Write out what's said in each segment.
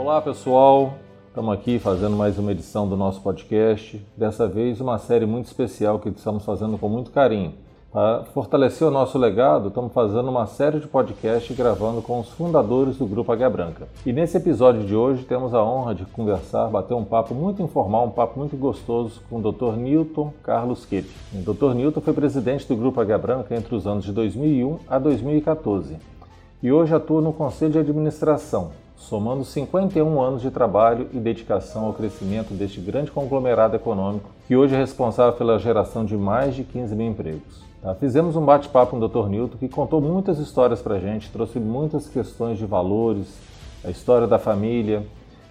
Olá pessoal, estamos aqui fazendo mais uma edição do nosso podcast. Dessa vez, uma série muito especial que estamos fazendo com muito carinho. Para fortalecer o nosso legado, estamos fazendo uma série de podcasts gravando com os fundadores do Grupo Águia Branca. E nesse episódio de hoje temos a honra de conversar, bater um papo muito informal, um papo muito gostoso com o Dr. Newton Carlos Kepp. O Dr. Newton foi presidente do Grupo Águia Branca entre os anos de 2001 a 2014 e hoje atua no Conselho de Administração, somando 51 anos de trabalho e dedicação ao crescimento deste grande conglomerado econômico que hoje é responsável pela geração de mais de 15 mil empregos. Tá? Fizemos um bate-papo com o Dr. Newton que contou muitas histórias para a gente, trouxe muitas questões de valores, a história da família,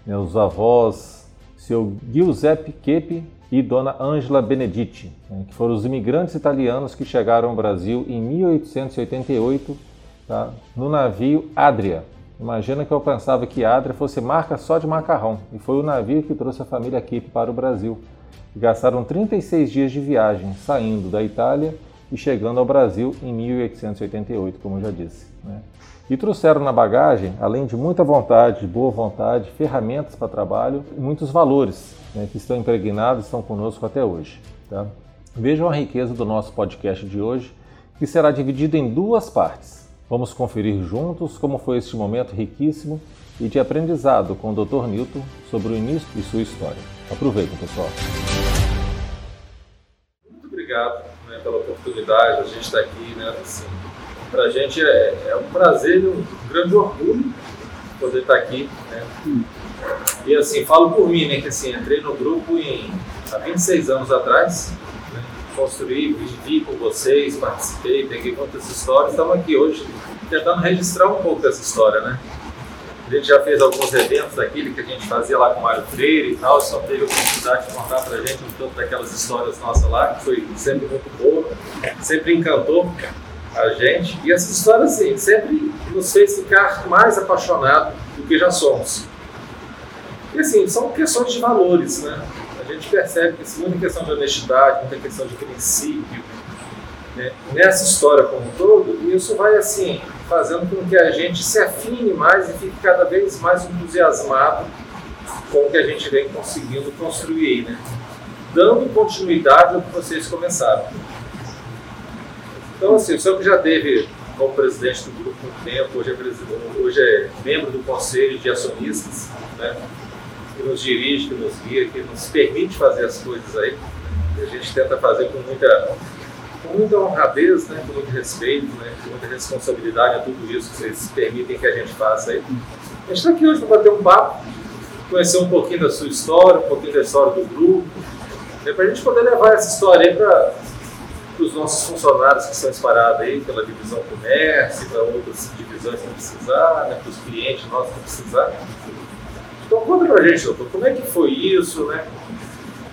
né, os avós, seu Giuseppe Kepi e Dona Angela Benedetti, né, que foram os imigrantes italianos que chegaram ao Brasil em 1888 tá, no navio Adria. Imagina que eu pensava que Adria fosse marca só de macarrão, e foi o navio que trouxe a família Kepi para o Brasil. Gastaram 36 dias de viagem, saindo da Itália e chegando ao Brasil em 1888, como eu já disse. Né? E trouxeram na bagagem, além de muita vontade, boa vontade, ferramentas para trabalho muitos valores né, que estão impregnados e estão conosco até hoje. Tá? Vejam a riqueza do nosso podcast de hoje, que será dividido em duas partes. Vamos conferir juntos como foi este momento riquíssimo e de aprendizado com o Dr. Newton sobre o início e sua história. Aproveitem, pessoal. Muito obrigado né, pela oportunidade, a gente está aqui, né, assim, para a gente é, é, um prazer e um grande orgulho poder estar aqui, né, e assim, falo por mim, né, que assim, entrei no grupo em, há 26 anos atrás, construí, vivi com vocês, participei, peguei muitas histórias, estamos aqui hoje tentando registrar um pouco dessa história, né, a gente já fez alguns eventos daquele que a gente fazia lá com o Mário Freire e tal, só teve a oportunidade de contar pra gente um pouco daquelas histórias nossas lá, que foi sempre muito boa, sempre encantou a gente. E essas histórias, assim, sempre nos fez ficar mais apaixonados do que já somos. E assim, são questões de valores, né? Gente percebe que assim, muita questão de honestidade, muita questão de princípio, né? nessa história como um todo, e isso vai assim fazendo com que a gente se afine mais e fique cada vez mais entusiasmado com o que a gente vem conseguindo construir, né? dando continuidade ao que vocês começaram. Então, assim, o senhor que já teve como presidente do grupo por tempo, hoje é, hoje é membro do conselho de acionistas, né? Que nos dirige, que nos guia, que nos permite fazer as coisas aí. E a gente tenta fazer com muita com muita honradez, né, com muito respeito, né, com muita responsabilidade a tudo isso que vocês permitem que a gente faça aí. A gente está aqui hoje para bater um papo, conhecer um pouquinho da sua história, um pouquinho da história do grupo, né, para a gente poder levar essa história aí para os nossos funcionários que estão espalhados aí pela divisão comércio, para outras divisões que precisar, né, para os clientes nossos que precisar. Então conta para a gente, doutor, como é que foi isso, né?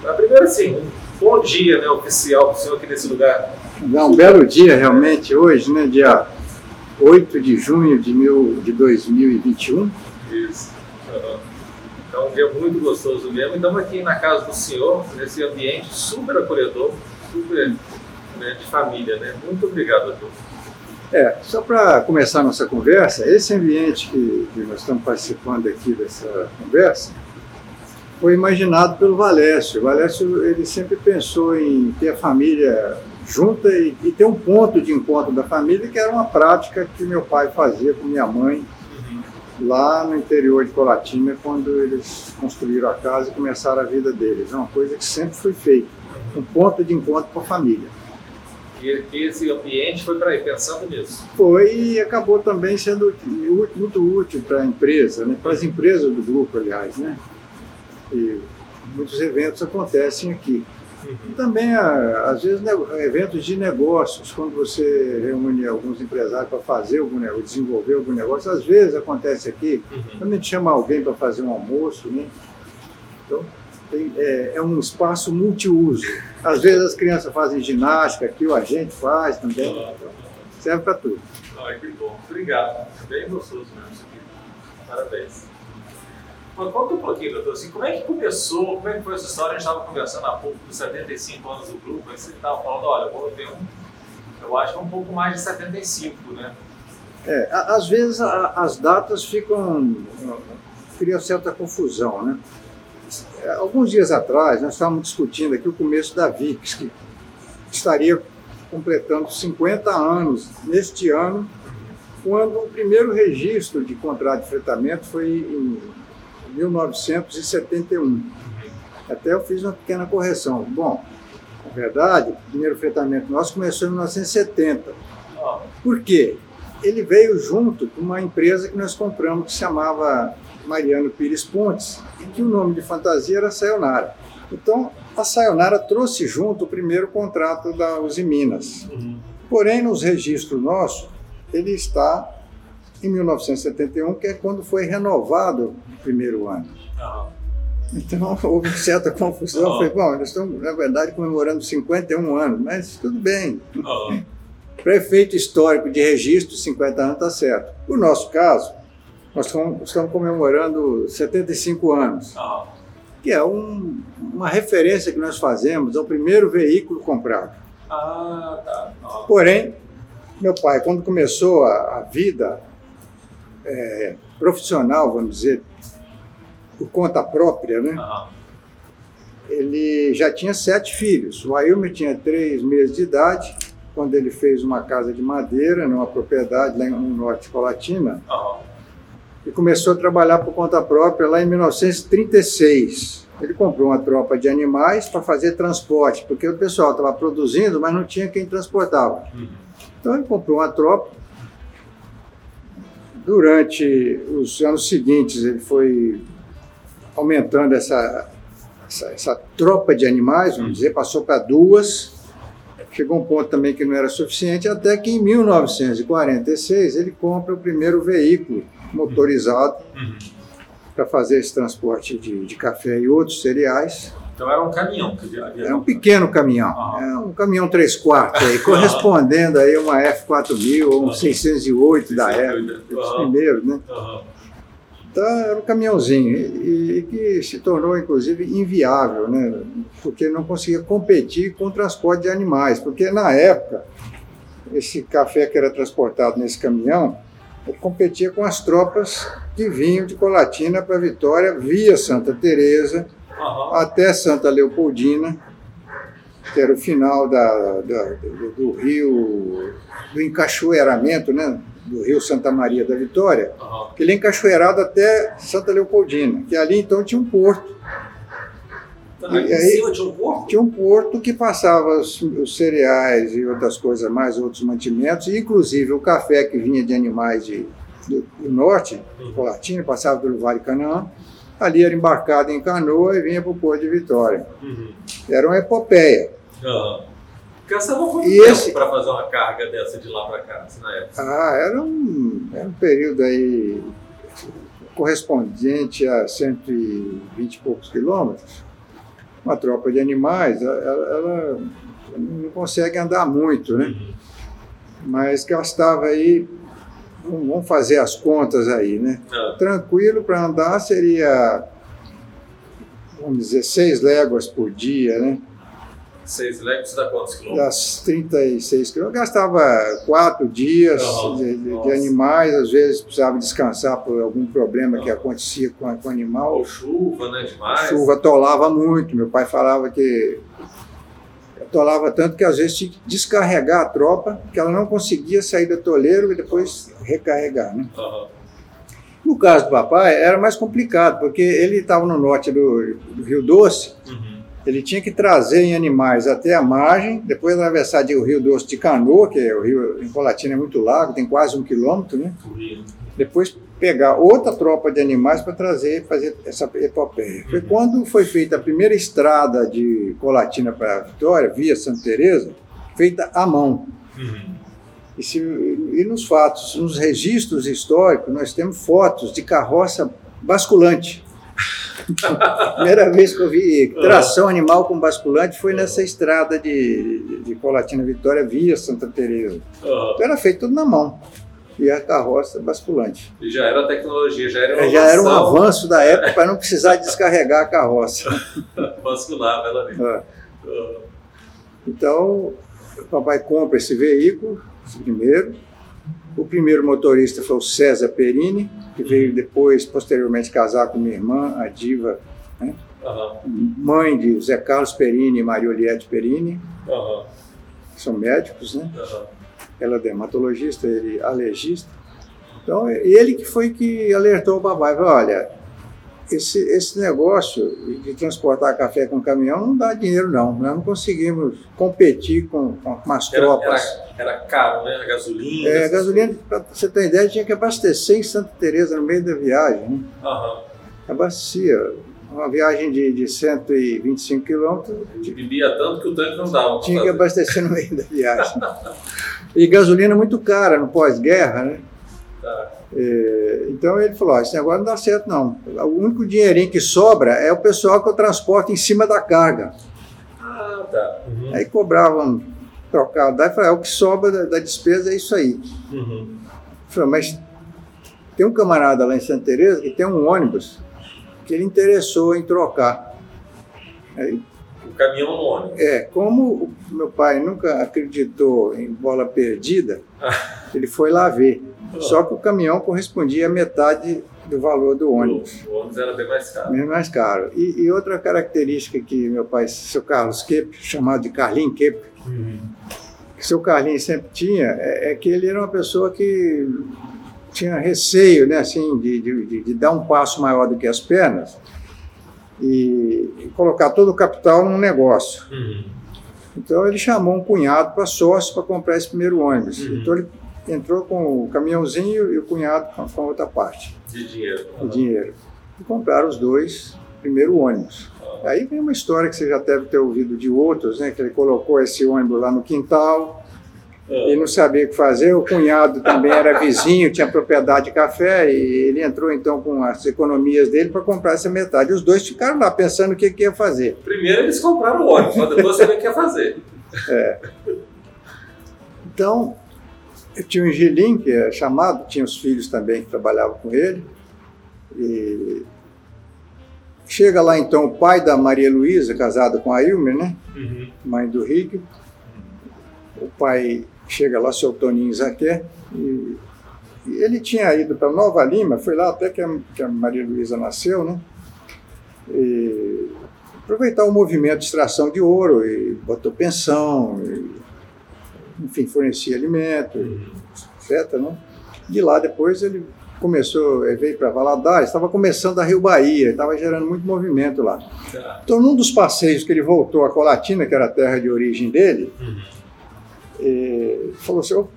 A primeira, assim, bom dia né, oficial para o senhor aqui nesse lugar. É um belo dia realmente hoje, né, dia 8 de junho de, mil, de 2021. Isso. Uhum. Então, um dia muito gostoso mesmo. Estamos aqui na casa do senhor, nesse ambiente super acolhedor, super né, de família. Né? Muito obrigado, doutor. É, só para começar a nossa conversa, esse ambiente que, que nós estamos participando aqui dessa conversa, foi imaginado pelo Valécio. O Valécio ele sempre pensou em ter a família junta e, e, ter um ponto de encontro da família, que era uma prática que meu pai fazia com minha mãe lá no interior de Colatina, quando eles construíram a casa e começaram a vida deles. É uma coisa que sempre foi feita, um ponto de encontro com a família. E esse ambiente foi para aí, pensando nisso? Foi e acabou também sendo muito útil para a empresa, né? para as empresas do grupo, aliás. Né? E muitos eventos acontecem aqui. E também, às vezes, eventos de negócios, quando você reúne alguns empresários para fazer algum negócio, desenvolver algum negócio, às vezes acontece aqui, uhum. quando a gente chama alguém para fazer um almoço, né? Então, tem, é, é, um espaço multiuso. Às vezes as crianças fazem ginástica aqui, ou a gente faz também. Serve para tudo. Ai, que bom. Obrigado. Bem gostoso mesmo isso aqui. Parabéns. Mas conta um pouquinho, doutor, assim, como é que começou, como é que foi essa história? A gente estava conversando há pouco dos 75 anos do grupo, aí você estava falando, olha, eu vou ter um, eu acho que é um pouco mais de 75, né? É, às vezes a, as datas ficam cria certa confusão, né? Alguns dias atrás, nós estávamos discutindo aqui o começo da VIX, que estaria completando 50 anos neste ano, quando o primeiro registro de contrato de fretamento foi em 1971. Até eu fiz uma pequena correção. Bom, na verdade, o primeiro fretamento nosso começou em 1970. Por quê? Ele veio junto com uma empresa que nós compramos que se chamava Mariano Pires Pontes, e que o nome de fantasia era Sayonara. Então, a Sayonara trouxe junto o primeiro contrato da Uzi Minas. Uhum. Porém, nos registros nossos, ele está em 1971, que é quando foi renovado o primeiro ano. Uhum. Então, houve certa confusão. Uhum. Falei, bom, nós estamos, na verdade, comemorando 51 anos, mas tudo bem. Uhum. Prefeito histórico de registro, 50 anos está certo. No nosso caso, nós estamos comemorando 75 anos, que é um, uma referência que nós fazemos ao primeiro veículo comprado. Ah, tá. Porém, meu pai, quando começou a, a vida é, profissional, vamos dizer, por conta própria, né? Ele já tinha sete filhos. O Ailmer tinha três meses de idade, quando ele fez uma casa de madeira numa propriedade lá no norte de Colatina e começou a trabalhar por conta própria lá em 1936. Ele comprou uma tropa de animais para fazer transporte, porque o pessoal estava produzindo, mas não tinha quem transportava. Uhum. Então ele comprou uma tropa. Durante os anos seguintes, ele foi aumentando essa, essa, essa tropa de animais, vamos dizer, passou para duas. Chegou um ponto também que não era suficiente, até que em 1946 ele compra o primeiro veículo motorizado uhum. para fazer esse transporte de, de, café e outros cereais. Então era um caminhão que. Era um pequeno caminhão, é um caminhão 3 quartos, aí, correspondendo aí a uma F4000 ou um uhum. 608 da época, os primeiros, né? Então era um caminhãozinho e, e, que se tornou inclusive inviável, né? Porque não conseguia competir com o transporte de animais, porque na época esse café que era transportado nesse caminhão ele competia com as tropas que vinham de Colatina para Vitória via Santa Teresa uhum. até Santa Leopoldina, que era o final da, da, do, do, rio, do encachoeiramento, né? do rio Santa Maria da Vitória, uhum. que ele é encachoeirado até Santa Leopoldina, que ali então tinha um porto. Tá, e aí, tinha um porto? Tinha um porto que passava os, os, cereais e outras coisas mais, outros mantimentos, e inclusive o café que vinha de animais de, do, do norte, uhum. Colatina, passava pelo Vale Canaã, ali era embarcado em canoa e vinha para o Porto de Vitória. Uhum. Era uma epopeia. Uhum. Gastava quanto e tempo para fazer uma carga dessa de lá para cá, assim, na época? Ah, era um, era um período aí correspondente a 120 e poucos quilômetros uma tropa de animais, ela, ela não consegue andar muito, né? Uhum. Mas gastava aí, vamos fazer as contas aí, né? Ah. Tranquilo para andar seria, vamos dizer, seis léguas por dia, né? Seis léguas dá quantos quilômetros? Das 36 quilômetros. Gastava quatro dias uhum. de, de, de, animais, às vezes precisava descansar por algum problema uhum. que acontecia com, com o animal. Ou chuva, né? Demais. Chuva atolava muito. Meu pai falava que atolava tanto que às vezes tinha que descarregar a tropa, que ela não conseguia sair do toleiro e depois recarregar, né? Uhum. No caso do papai, era mais complicado, porque ele estava no norte do, do Rio Doce, uhum ele tinha que trazer em animais até a margem, depois atravessar o Rio Doce de canoa, que é o rio em Colatina é muito largo, tem quase um quilômetro, né? Depois pegar outra tropa de animais para trazer fazer essa epopeia. Foi quando foi feita a primeira estrada de Colatina para Vitória, via Santa Teresa, feita à mão. Uhum. E, se, e nos fatos, nos registros históricos, nós temos fotos de carroça basculante. Primeira vez que eu vi tração animal com basculante foi nessa estrada de, de Colatina Vitória via Santa Teresa. Então era feito tudo na mão. E a carroça basculante. E já era tecnologia, já era Já era um avanço da época para não precisar descarregar a carroça. Basculava ela ali. É. Então, o papai compra esse veículo, esse primeiro, O primeiro motorista foi o César Perini, que veio depois, posteriormente, casar com minha irmã, a Diva, né? Aham. mãe de Zé Carlos Perini e Maria Oliette Perini, Aham. que são médicos, né? Aham. Ela é dermatologista, ele alergista. Então, ele que foi que alertou o papai, olha, esse, esse negócio de transportar café com caminhão não dá dinheiro não, nós não conseguimos competir com, com as Era, tropas. era, era caro, né? A gasolina. É, a gasolina, para você ter ideia, tinha que abastecer em Santa Teresa no meio da viagem. Né? Aham. Abastecia. Uma viagem de, de 125 quilômetros, Bebia tanto que o tanque não dava. tinha que abastecer no meio da viagem. E gasolina muito cara no pós-guerra, né? É, então ele falou: ó, esse negócio não dá certo, não. O único dinheirinho que sobra é o pessoal que eu transporto em cima da carga. Ah, tá. Uhum. Aí cobravam trocado. Aí falei: é, o que sobra da, da despesa é isso aí. Uhum. Falei, mas tem um camarada lá em Santa Teresa que tem um ônibus que ele interessou em trocar. Aí, O caminhão no ônibus. é, como meu pai nunca acreditou em bola perdida, ele foi lá ver. Só que o caminhão correspondia a metade do valor do ônibus. O ônibus era bem mais caro. Mesmo mais caro. E, e outra característica que meu pai, seu Carlos Kep, chamado de Carlinho Kep, Uhum. que seu Carlinhos sempre tinha, é, é que ele era uma pessoa que tinha receio, né, assim, de, de, de- de dar um passo maior do que as pernas e, e colocar todo o capital num negócio. Uhum. Então ele chamou um cunhado para sócio para comprar esse primeiro ônibus. Uhum. Então ele entrou com o caminhãozinho e o cunhado com, com a outra parte De dinheiro. de dinheiro. E compraram os dois primeiro ônibus. Aí vem uma história que você já deve ter ouvido de outros, né? Que ele colocou esse ônibus lá no quintal, ele não sabia o que fazer, o cunhado também era vizinho, tinha propriedade de café, e ele entrou então com as economias dele para comprar essa metade. Os dois ficaram lá pensando o que, que ia fazer. Primeiro eles compraram o ônibus, mas depois você vê o que ia fazer. Então, eu tinha um Gilim, que é chamado, tinha os filhos também que trabalhavam com ele. E chega lá então o pai da Maria Luísa, casado com a Ilmer, né? Uhum. mãe do Rick. O pai chega lá, seu Toninho Zaqué, e, e ele tinha ido para Nova Lima, foi lá até que a, que a Maria Luísa nasceu, né? E aproveitar o movimento de extração de ouro, e botou pensão, e, enfim, fornecia alimento, etc. Né? De lá depois ele começou, ele veio para Valadares, estava começando a Rio Bahia, estava gerando muito movimento lá. Então, num dos passeios que ele voltou a Colatina, que era a terra de origem dele, Uhum. ele falou assim: "Ô,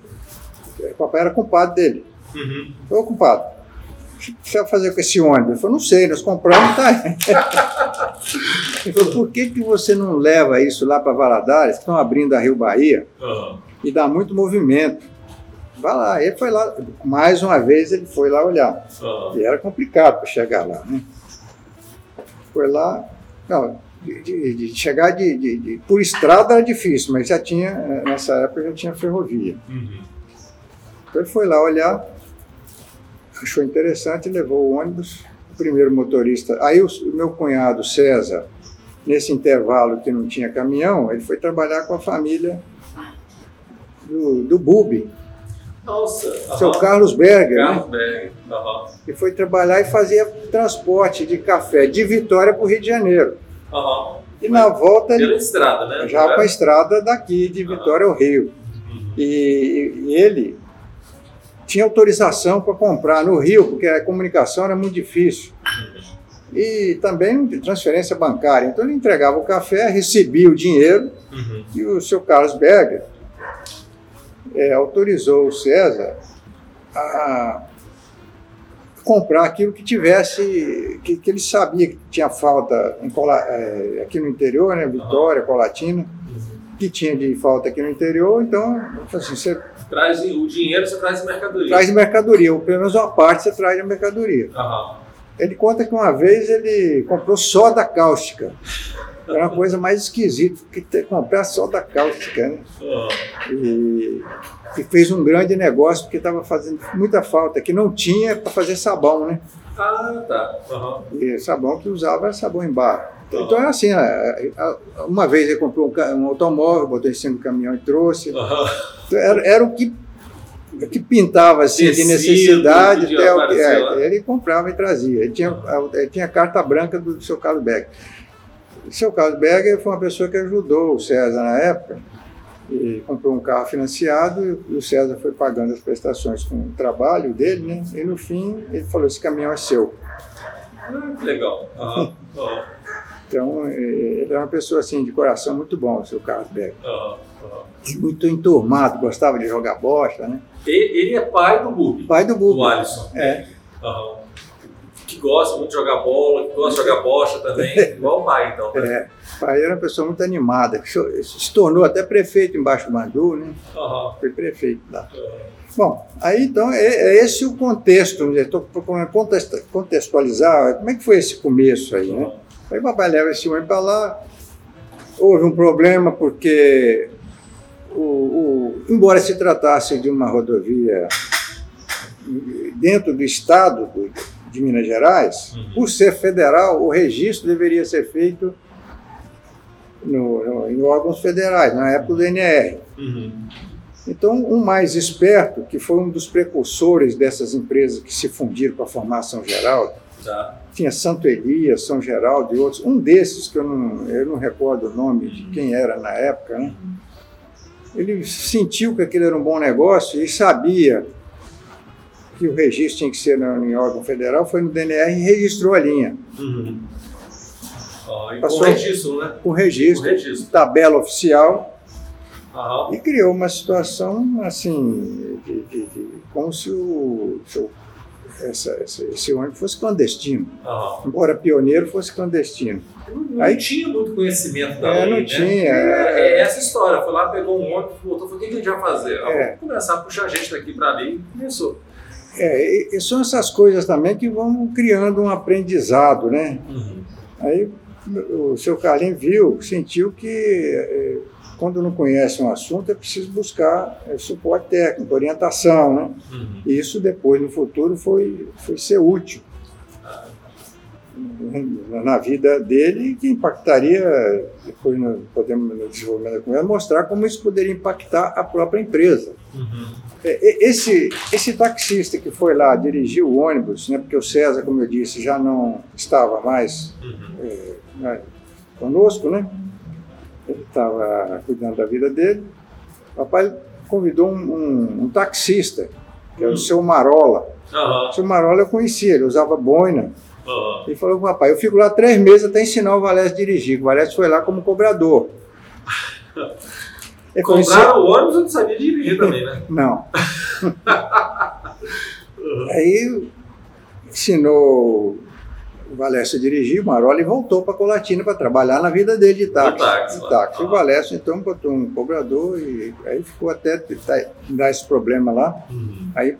o papai era compadre dele. Uhum. Ô, compadre, o que você vai fazer com esse ônibus? Ele falou: não sei, nós compramos, tá. Ele falou: por que, que você não leva isso lá para Valadares, que estão abrindo a Rio Bahia, Aham. E dá muito movimento? Vai lá. Ele foi lá, mais uma vez ele foi lá olhar. Aham. E era complicado para chegar lá, né? Foi lá, não, de, de- de chegar de, de- de- por estrada era difícil, mas já tinha, eh, nessa época já tinha ferrovia. Uhum. Então ele foi lá olhar, achou interessante, levou o ônibus, o primeiro motorista. Aí o, o meu cunhado César, nesse intervalo que não tinha caminhão, ele foi trabalhar com a família do, do Bubi, Nossa. seu aham. Carlos Berger, né? Carlos Berg. Aham. e foi trabalhar e fazia transporte de café de Vitória para o Rio de Janeiro. Aham. E na volta Pela ele estrada, né? já para a estrada daqui de Vitória ao Rio. Uhum. E, e ele tinha autorização para comprar no Rio, porque a comunicação era muito difícil. E também de transferência bancária. Então ele entregava o café, recebia o dinheiro Uhum. e o seu Carlos Berger eh, autorizou o César a comprar aquilo que tivesse, que, que ele sabia que tinha falta em eh, aqui no interior, né, Vitória, Colatina, que tinha de falta aqui no interior, então assim, você Traz o dinheiro, você traz mercadoria. traz mercadoria, ou pelo menos uma parte você traz a mercadoria. Ele conta que uma vez ele comprou soda cáustica. Era uma coisa mais esquisita que ter, comprar soda cáustica, né? E, e fez um grande negócio porque estava fazendo muita falta, que não tinha para fazer sabão, né? Ah, tá. Aham. E sabão que usava era sabão em barra. Então é assim, a- a- uma vez ele comprou um, automóvel, botou em cima do caminhão e trouxe. Então, Era, era o que que pintava assim Tecido, de necessidade, até o que é, ele comprava e trazia. Ele tinha, ele tinha a carta branca do seu Carlos Becker. O seu Carlos Becker foi uma pessoa que ajudou o César na época. E comprou um carro financiado e o César foi pagando as prestações com o trabalho dele, né? E no fim ele falou: esse caminhão é seu. Ah, legal. Aham, Então eh, ele era uma pessoa assim de coração muito bom, o seu Carlos Becker. aham, aham. E muito enturmado, gostava de jogar bosta, né? Ele é pai do Bubi, Pai do do Bubu. Alisson. É. Aham. Gosta muito de jogar bola, que gosta de jogar bocha também, igual o pai, então. né? É, o pai era uma pessoa muito animada, se tornou até prefeito embaixo do Bandu, né? Aham, Foi prefeito lá. aham. Bom, aí então é, é esse o contexto, estou procurando contexta- contextualizar como é que foi esse começo aí, né? Aí o papai leva esse homem para lá, houve um problema porque, o, o- embora se tratasse de uma rodovia dentro do estado do- de Minas Gerais, Uhum. por ser federal, o registro deveria ser feito no- no- em órgãos federais, na época do NR. Uhum. Então, um mais esperto, que foi um dos precursores dessas empresas que se fundiram para formar São Geraldo, Tá. tinha Santo Elias, São Geraldo e outros, um desses, que eu não, eu não recordo o nome de quem era na época, né? ele sentiu que aquilo era um bom negócio e sabia que o registro tinha que ser no, em órgão federal, foi no DNR e registrou a linha, Uhum. E Passou- com registro, né? com Com registro, registro. tabela oficial, Aham. E criou uma situação assim, de, de- de- como se o, se o- essa, essa- esse ônibus fosse clandestino. Embora pioneiro fosse clandestino. Não Aí- tinha muito conhecimento da É, lei, não né? tinha, É, é. essa história. Foi lá, pegou um ônibus, voltou, falou, o que a gente vai fazer? Ah, É. Vamos começar a puxar gente daqui para ali e começou. É, e, são essas coisas também que vão criando um aprendizado, né? Aí o seu Carlinhos viu, sentiu que eh, quando não conhece um assunto é preciso buscar eh, suporte técnico, orientação, né? Uhum. E isso depois, no futuro, foi, foi ser útil na- vida dele e que impactaria, depois no, podemos no desenvolvimento da conversa, mostrar como isso poderia impactar a própria empresa. Uhum. É, Esse, esse taxista que foi lá dirigir o ônibus, né, porque o César, como eu disse, já não estava mais Uhum. é, né, conosco, né? Ele estava cuidando da vida dele. O papai convidou um, um- um taxista, que era Hum. o seu Marola. O seu Marola eu conhecia, ele usava boina. Ele falou papai, eu fico lá três meses até ensinar o Valécio a dirigir. O Valécio foi lá como cobrador. Ele conhecia- Compraram o ônibus, eu não sabia dirigir também, né? Não. Aí ensinou o Valécio a dirigir, o Marola, e voltou para Colatina para trabalhar na vida dele de táxi. De táxi, De táxi. Ah. O Valécio então botou um cobrador e aí ficou até tá- dar esse problema lá. Uhum. Aí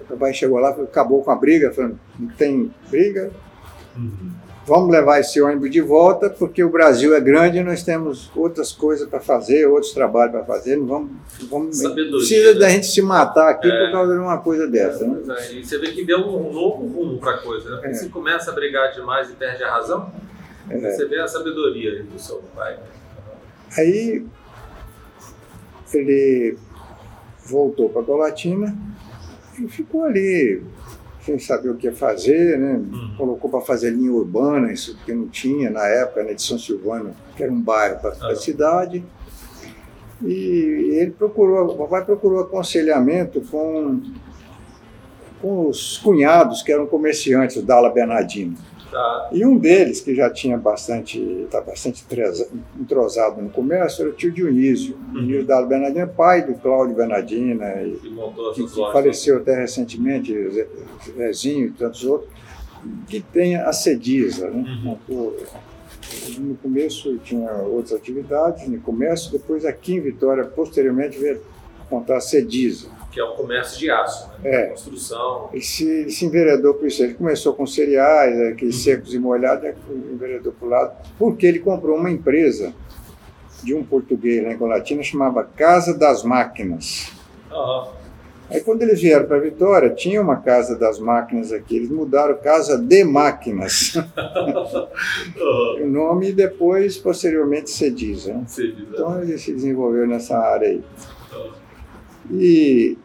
o papai chegou lá, acabou com a briga, falando, não tem briga, Uhum. Vamos levar esse ônibus de volta, porque o Brasil é grande e nós temos outras coisas para fazer, outros trabalhos para fazer, não vamos, vamos Sabedoria, precisa né? da gente se matar aqui É. por causa de uma coisa dessa. Né? É, E você vê que deu um novo rumo para a coisa, né? Porque É. você começa a brigar demais e perde a razão, É. você vê a sabedoria do seu pai. Aí ele voltou para Colatina e ficou ali sem saber o que fazer, né? Uhum. Colocou para fazer linha urbana, isso que não tinha na época, né, de São Silvano, que era um bairro para a Ah. cidade. E ele procurou, o papai procurou aconselhamento com, com os cunhados que eram comerciantes da Ala Bernardino. Tá. E um deles, que já tinha bastante, está bastante entrosado no comércio, era o tio Dionísio. Uhum. Dionísio Dalo Bernardino é pai do Cláudio e montou que, que faleceu até recentemente, Zezinho e tantos outros, que tem a Cedisa. Né? Uhum. No começo tinha outras atividades, no comércio, depois aqui em Vitória, posteriormente, veio montar a Cedisa. Que é um comércio de aço, né? É. Construção. Ele se, ele se enveredou por isso. Ele começou com cereais, aqueles secos e molhados, enveredou para o lado, porque ele comprou uma empresa de um português lá em Colatina, chamava Casa das Máquinas. Aham. Aí quando eles vieram para Vitória, tinha uma Casa das Máquinas aqui, eles mudaram Casa de Máquinas, Aham. o nome, e depois, posteriormente, Cediza. né? Você diz, né? Então ele se desenvolveu nessa área aí. E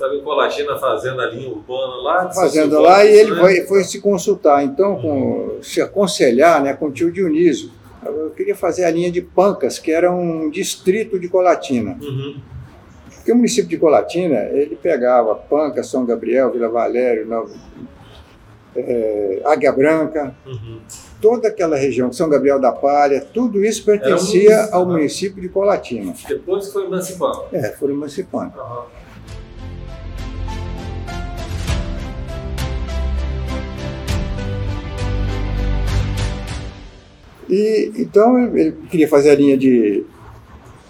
estava em Colatina fazendo a linha urbana lá. Fazendo lá e ele né? foi, foi, se consultar, então, com, se aconselhar né, com o tio Dionísio. Eu queria fazer a linha de Pancas, que era um distrito de Colatina. Uhum. Porque o município de Colatina, ele pegava Pancas, São Gabriel, Vila Valério, Nova, é, Águia Branca, uhum. toda aquela região, São Gabriel da Palha, tudo isso pertencia um ao né? município de Colatina. Depois foi emancipando. É, foram emancipando. Uhum. E, então ele queria fazer a linha de,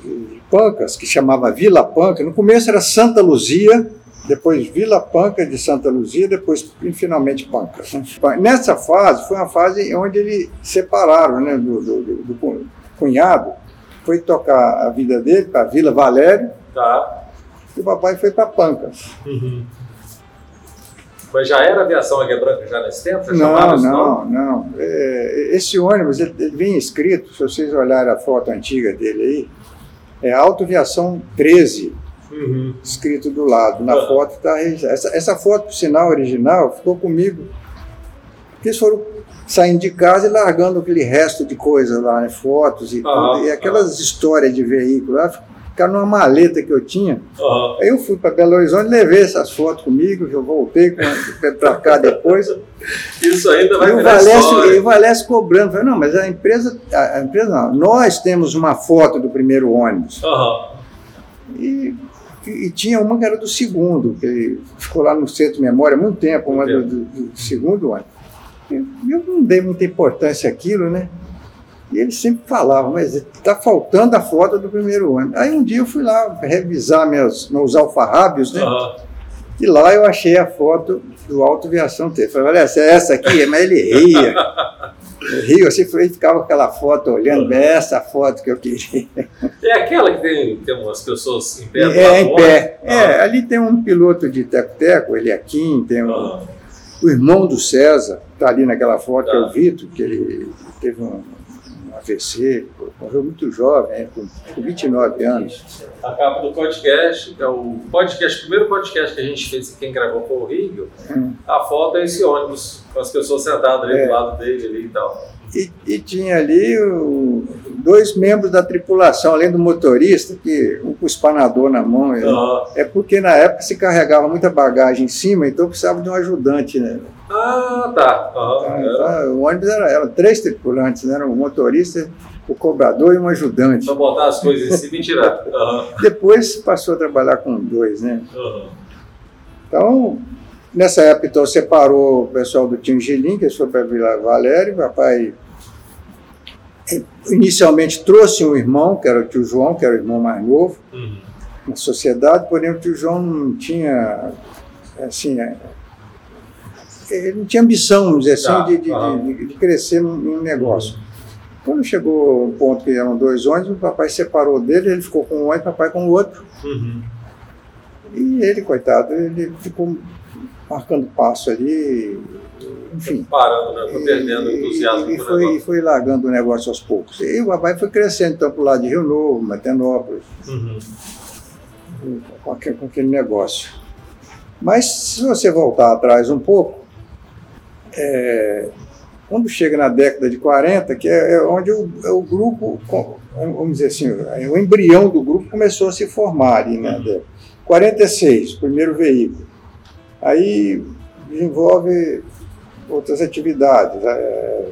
de Pancas, que chamava Vila Panca. No começo era Santa Luzia, depois Vila Panca de Santa Luzia, depois finalmente Pancas. Né? Nessa fase, foi uma fase onde eles separaram né, do, do, do cunhado, foi tocar a vida dele para Vila Valério, tá. e o papai foi para Pancas. Uhum. Mas já era aviação Águia Branca já nesse tempo? Já não, não, não. É, esse ônibus, ele, ele vem escrito, se vocês olharem a foto antiga dele aí, é Autoviação 13, uhum. escrito do lado. Na uhum. foto está essa, essa foto, por sinal original, ficou comigo. Porque eles foram saindo de casa e largando aquele resto de coisa lá, né? fotos e uhum. tudo. E aquelas histórias de veículo lá, ficaram numa maleta que eu tinha. Uhum. Aí eu fui para Belo Horizonte, levei essas fotos comigo, eu voltei para cá depois. Isso ainda vai e o Valécio, e o Valécio cobrando, falei, não, mas a empresa, a empresa não, nós temos uma foto do primeiro ônibus. Uhum. E, e, tinha uma que era do segundo, que ficou lá no centro de memória há muito tempo, uma do, do, do segundo ônibus. Eu, eu não dei muita importância àquilo, né? E ele sempre falava, mas está faltando a foto do primeiro ano. Aí um dia eu fui lá revisar meus, meus alfarrábios, né? Uhum. E lá eu achei a foto do Alto Viação T. Falei, olha, essa essa aqui? Mas ele ria. Rio, assim, foi, ficava aquela foto olhando, uhum. essa foto que eu queria. É aquela que tem, tem umas pessoas em pé? É, em pé. Uhum. É, ali tem um piloto de teco-teco, ele é Kim, tem um, uhum. o irmão do César, está ali naquela foto, que é o tá. Vitor, que ele teve um AVC, morreu muito jovem, com, com 29 anos. A capa do podcast, é o podcast, o primeiro podcast que a gente fez, quem gravou foi o Rio, hum. a foto é esse ônibus, com as pessoas sentadas ali é. do lado dele ali e tal. E, e tinha ali o, dois membros da tripulação, além do motorista, que um com o espanador na mão. Uhum. É porque na época se carregava muita bagagem em cima, então precisava de um ajudante, né? Ah, tá. Uhum. Então, o ônibus era, era três tripulantes, né? Era um motorista, o cobrador e um ajudante. Para botar as coisas em cima e tirar. Uhum. Depois passou a trabalhar com dois, né? Então, Nessa época, então, separou o pessoal do Tim Gelim, que foi para Vila Valério. Papai inicialmente trouxe um irmão, que era o tio João, que era o irmão mais novo, uhum. na sociedade, porém o tio João não tinha, assim, é, ele não tinha ambição, vamos dizer assim, tá. de, de, de, de, crescer num, negócio. Uhum. Quando chegou o ponto que eram dois ônibus, o papai separou dele, ele ficou com um ônibus, o papai com o outro. Uhum. E ele, coitado, ele ficou marcando passo ali, enfim. Parando, né? Foi perdendo o entusiasmo. E, e foi, e foi largando o negócio aos poucos. E o papai foi crescendo, então, para o lado de Rio Novo, Matenópolis, uhum. com, aquele, com aquele negócio. Mas, se você voltar atrás um pouco, é, quando chega na década de 40, que é, é onde o, é o, grupo, vamos dizer assim, o embrião do grupo começou a se formar ali, né? Uhum. 46, primeiro veículo. Aí desenvolve outras atividades. É,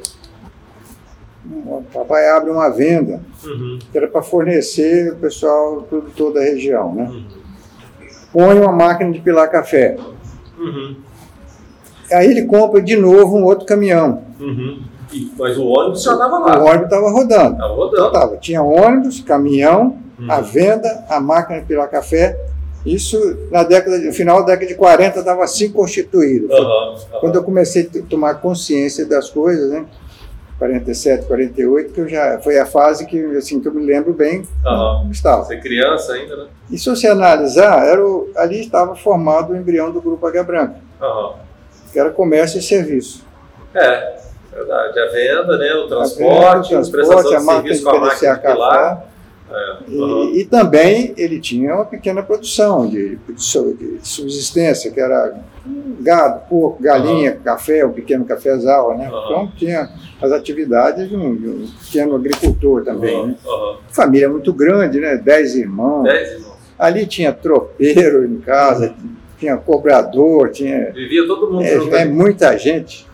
o papai abre uma venda uhum. que era para fornecer o pessoal produtor da região. Né? Uhum. Põe uma máquina de pilar café. Uhum. Aí ele compra de novo um outro caminhão. Uhum. E, mas o ônibus já estava lá. O ônibus estava rodando. Estava rodando. Então, tava. Tinha ônibus, caminhão, a uhum. venda, a máquina de pilar café isso na década, no final da década de 40 estava assim constituído. Uhum, uhum. Quando eu comecei a tomar consciência das coisas, né? 47, 48, que eu já foi a fase que assim que eu me lembro bem uhum. estava. Você é criança ainda, né? E se você analisar, era o, ali estava formado o embrião do grupo Águia Branca, uhum. que era comércio e serviço. É, verdade. A venda, né? O transporte, a, venda, o transporte, a prestação de serviço com a máquina de pilar É. E, Uhum. e também ele tinha uma pequena produção de, de su- de subsistência, que era gado, porco, galinha, café, um pequeno cafezal, né? Aham. Então tinha as atividades de um, de um pequeno agricultor também, né? Uhum. Família muito grande, né? Dez irmãos. Dez irmãos. Ali tinha tropeiro em casa, tinha cobrador, tinha Vivia todo mundo é, é muita gente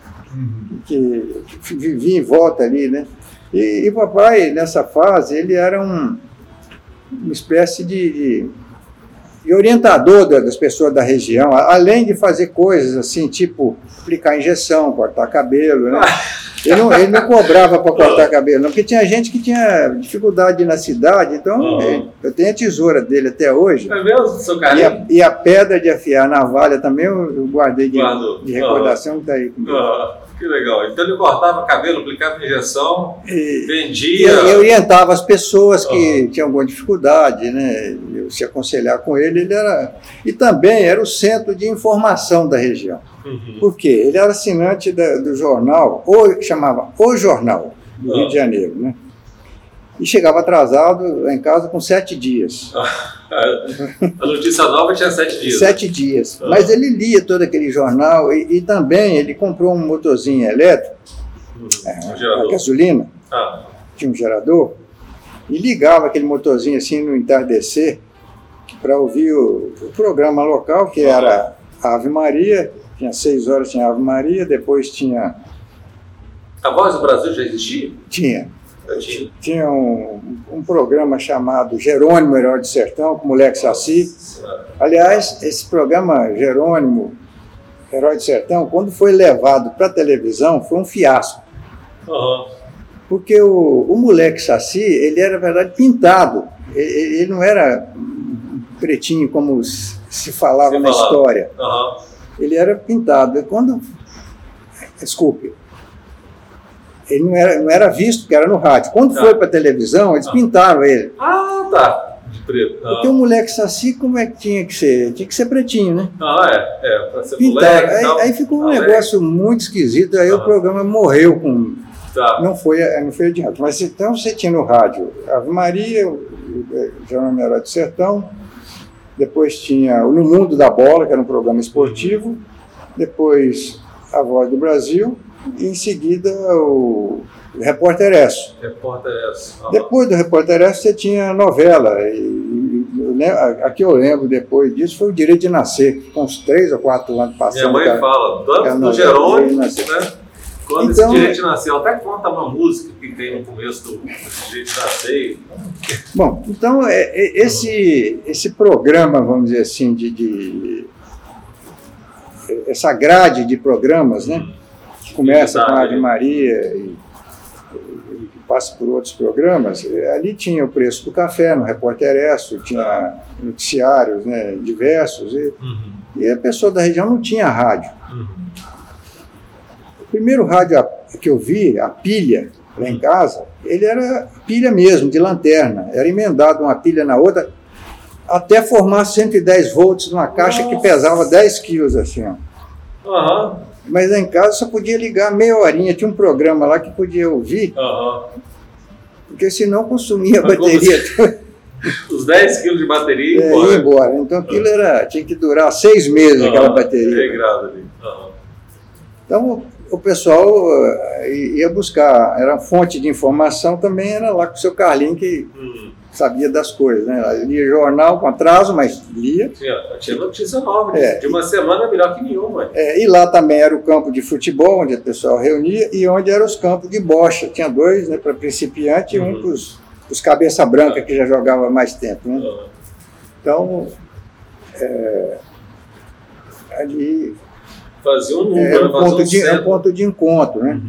que, que vivia em volta ali, né? E, e papai, nessa fase, ele era um, uma espécie de, de- de orientador da- das pessoas da região, além de fazer coisas assim, tipo aplicar injeção, cortar cabelo, né? Ele não, ele não cobrava para cortar cabelo, não, porque tinha gente que tinha dificuldade na cidade, então Aham. ele- eu tenho a tesoura dele até hoje. É mesmo, seu E a, e a pedra de afiar a navalha também eu, eu guardei de, de recordação que tá aí comigo. Ah, que legal. Então ele cortava cabelo, aplicava injeção, E, e vendia. eu orientava as pessoas que tinham alguma dificuldade, né? Eu se aconselhar com ele, ele era. E também era o centro de informação da região. Uhum. Por quê? Ele era assinante da- do jornal, o, que chamava O Jornal, do Ah. Rio de Janeiro, né? E chegava atrasado em casa com sete dias. A notícia nova tinha sete dias. Sete dias. Ah. Mas ele lia todo aquele jornal e, e também ele comprou um motorzinho elétrico, Uhum. é, Um a gerador. gasolina, Ah, tinha um gerador, e ligava aquele motorzinho assim no entardecer para ouvir o, o programa local, que era Ave Maria, tinha seis horas tinha Ave Maria, depois tinha, a voz do Brasil já existia? tinha, tinha. um, um programa chamado Jerônimo Herói do Sertão, com o moleque Saci. Aliás, esse programa Jerônimo Herói do Sertão, quando foi levado para a televisão, foi um fiasco. Aham. Porque o, o moleque Saci, ele era, na verdade, pintado. Ele, ele não era pretinho como se falava Se na falava. história. Aham. Ele era pintado. E quando. Desculpe. Ele não era, não era visto, porque era no rádio. Quando Tá. foi para a televisão, eles Ah. pintaram ele. Ah, tá. De preto. Porque Ah, o moleque Saci, como é que tinha que ser? Tinha que ser pretinho, né? ah é. É, pra ser Pintaram. moleque Aí, aí ficou um Alegre. negócio muito esquisito. Aí o Ah. programa morreu com Tá. não foi, não foi adiante. Mas então você tinha no rádio Ave Maria, o- o Jornal Herói do Sertão, depois tinha o No Mundo da Bola, que era um programa esportivo, depois A Voz do Brasil, e em seguida o Repórter Esso. Repórter essa. Aham. Depois do Repórter Esso você tinha novela, e, e lem- a, a que eu lembro depois disso foi o Direito de Nascer, com uns três ou quatro anos passando. Minha mãe cara. fala, tanto do Jerônimo, de Nascer. né? Quando Então- esse direito nasceu, até conta uma música que tem no começo do direito de nascer. Bom, então é, é, esse, esse programa, vamos dizer assim, de, de- essa grade de programas, né? Que começa com a Ave Maria e, e passa por outros programas. eh, Ali tinha o preço do café no Repórter Esso, tinha noticiários né, diversos, e, Uhum. e a pessoa da região não tinha rádio. Uhum. O primeiro rádio que eu vi, a pilha, lá em casa, ele era pilha mesmo, de lanterna. Era emendado uma pilha na outra, até formar 110 volts numa caixa que Nossa. pesava 10 quilos, assim, ó. Aham. Mas lá em casa só podia ligar meia horinha, tinha um programa lá que podia ouvir, Aham. porque senão consumia a Mas bateria Os 10 quilos de bateria e é, embora. ia embora. Então aquilo era, tinha que durar seis meses aquela Aham. bateria. Regrado ali. Aham. Então o- pessoal eh, ia buscar, era fonte de informação também, era lá com o seu Carlinho que Hum. Sabia das coisas, né? Lia jornal com atraso, mas lia. Tinha, tinha notícia nova. É. De uma semana melhor que nenhuma. É, e lá também era o campo de futebol, onde o pessoal reunia, e onde eram os campos de bocha. Tinha dois, né, para principiante e um Uhum. para os cabeça branca, que já jogava há mais tempo. Né? Aham. Então, é, ali Fazia um número, é um, ponto de, um ponto de encontro, né?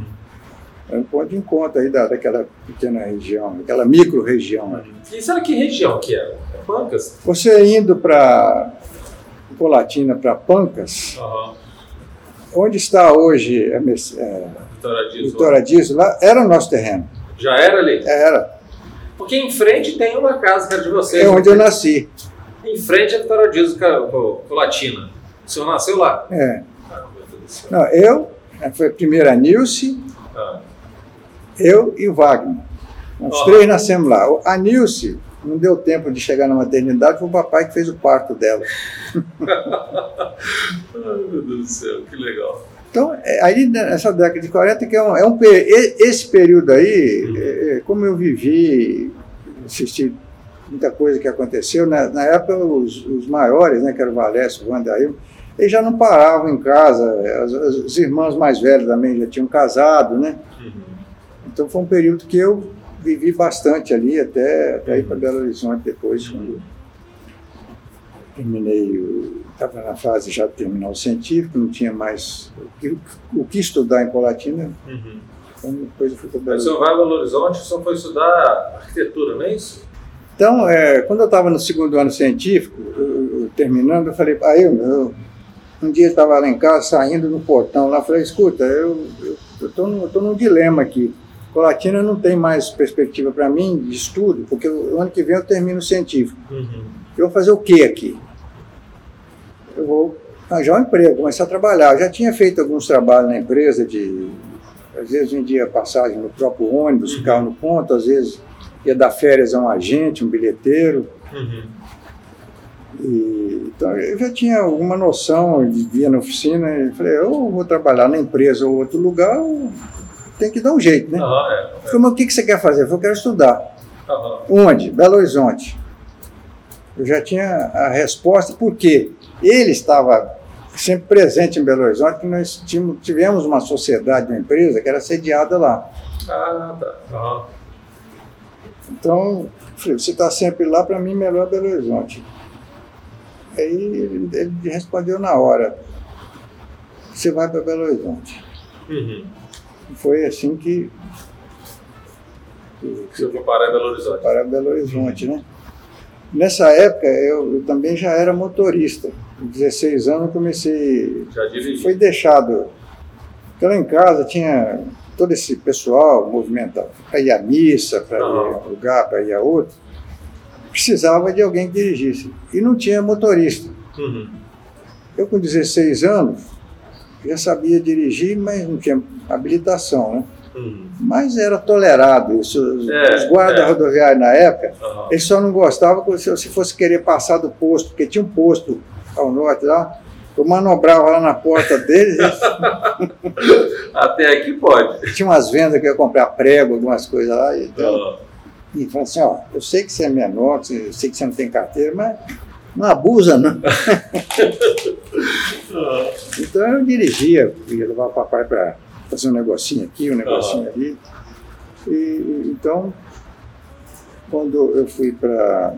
Uhum. É um ponto de encontro aí da, daquela pequena região, daquela micro-região. E será que região que era? É Pancas? Você indo para Colatina, para Pancas, Aham. onde está hoje a Merce- é, Vitória Dias. Vitória Dias, lá era o nosso terreno. Já era ali? Era. Porque em frente tem uma casa que era de vocês. É onde eu nasci. Em frente é Vitória Dias, com, com, com Latina. O senhor nasceu lá? É. Ah. Não, eu, foi primeiro a Nilce, Ah, eu e o Wagner. Os três nascemos lá. A Nilce não deu tempo de chegar na maternidade, foi o papai que fez o parto dela. Ai, meu Deus do céu, que legal. Então, é, aí nessa década de 40, que é um, é um esse período aí, uhum. é, como eu vivi, assisti muita coisa que aconteceu, na, na época os, os, maiores, né, que era o Valécio, o Vandail, eles já não paravam em casa, as, as, os irmãos mais velhos também já tinham casado, né? Uhum. Então foi um período que eu vivi bastante ali, até, até ir para Belo Horizonte depois, quando terminei, estava na fase já de terminar o científico, não tinha mais o que, o que estudar em Colatina. Uhum. Então depois eu fui para Belo Horizonte. Senhor vai a Belo Horizonte só foi estudar arquitetura, não é isso? Então, é, quando eu estava no segundo ano científico, eu, eu, terminando, eu falei, aí ah, eu, um dia eu estava lá em casa, saindo no portão lá, falei, escuta, eu estou num dilema aqui. Colatina não tem mais perspectiva para mim de estudo, porque o ano que vem eu termino o científico. Uhum. Eu vou fazer o que aqui? Eu vou arranjar um emprego, começar a trabalhar. Eu já tinha feito alguns trabalhos na empresa, de às vezes vendia passagem no próprio ônibus, uhum. ficava no ponto, às vezes ia dar férias a um agente, um bilheteiro. Uhum. E, então eu já tinha alguma noção, via na oficina e falei, ou vou trabalhar na empresa ou outro lugar, ou tem que dar um jeito, né? Uhum, é, é. Falei, mas o que, que você quer fazer? Eu falei, eu quero estudar. Uhum. Onde? Belo Horizonte. Eu já tinha a resposta, porque ele estava sempre presente em Belo Horizonte, que nós tínhamos, tivemos uma sociedade, uma empresa que era sediada lá. Ah, tá. Uhum. Então, falei, você está sempre lá, para mim melhor Belo Horizonte. Aí ele, ele respondeu na hora, você vai para Belo Horizonte. Uhum. Foi assim que. Você foi parar em Belo Horizonte. Parar em Belo Horizonte, né? Nessa época eu, eu, também já era motorista. Com 16 anos eu comecei. Já dirigi. Foi deixado. Porque lá em casa tinha todo esse pessoal movimentado para ir à missa, para ir a um lugar, para ir a outro. Precisava de alguém que dirigisse. E não tinha motorista. Uhum. Eu, com 16 anos, já sabia dirigir, mas não tinha habilitação, né? Uhum. Mas era tolerado. Os, é, os guardas é. rodoviários na época, uhum. eles só não gostavam se, se fosse querer passar do posto, porque tinha um posto ao norte lá, eu manobrava lá na porta deles. Até aqui pode. Tinha umas vendas que eu ia comprar prego, algumas coisas lá. Então, uhum. E falou assim, ó, eu sei que você é menor, eu sei que você não tem carteira, mas não abusa, não. então eu dirigia, ia levar o papai para fazer um negocinho aqui, um negocinho ali. E, então, quando eu fui para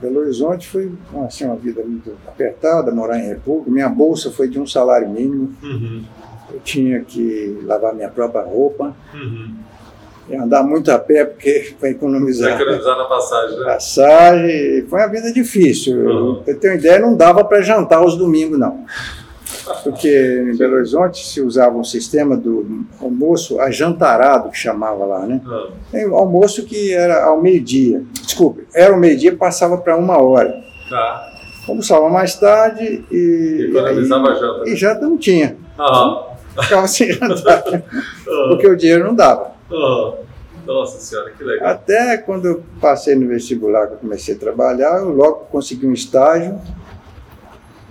Belo Horizonte, foi assim, uma vida muito apertada, morar em República. Minha bolsa foi de um salário mínimo. Uhum. Eu tinha que lavar minha própria roupa. Uhum. E andar muito a pé, porque para economizar. Economizar na passagem, né? Passagem. Foi uma vida difícil. Uhum. Eu tenho ideia, não dava para jantar os domingos, não porque em Belo Horizonte se usava um sistema do almoço ajantarado, que chamava lá, né? Tem almoço que era ao meio-dia. Desculpe, era o meio-dia, passava para uma hora. Tá. Almoçava mais tarde e. Economizava aí, janta. E janta não tinha. Aham. Ficava sem jantar. porque o dinheiro não dava. Nossa senhora, que legal. Até quando eu passei no vestibular, que eu comecei a trabalhar, eu logo consegui um estágio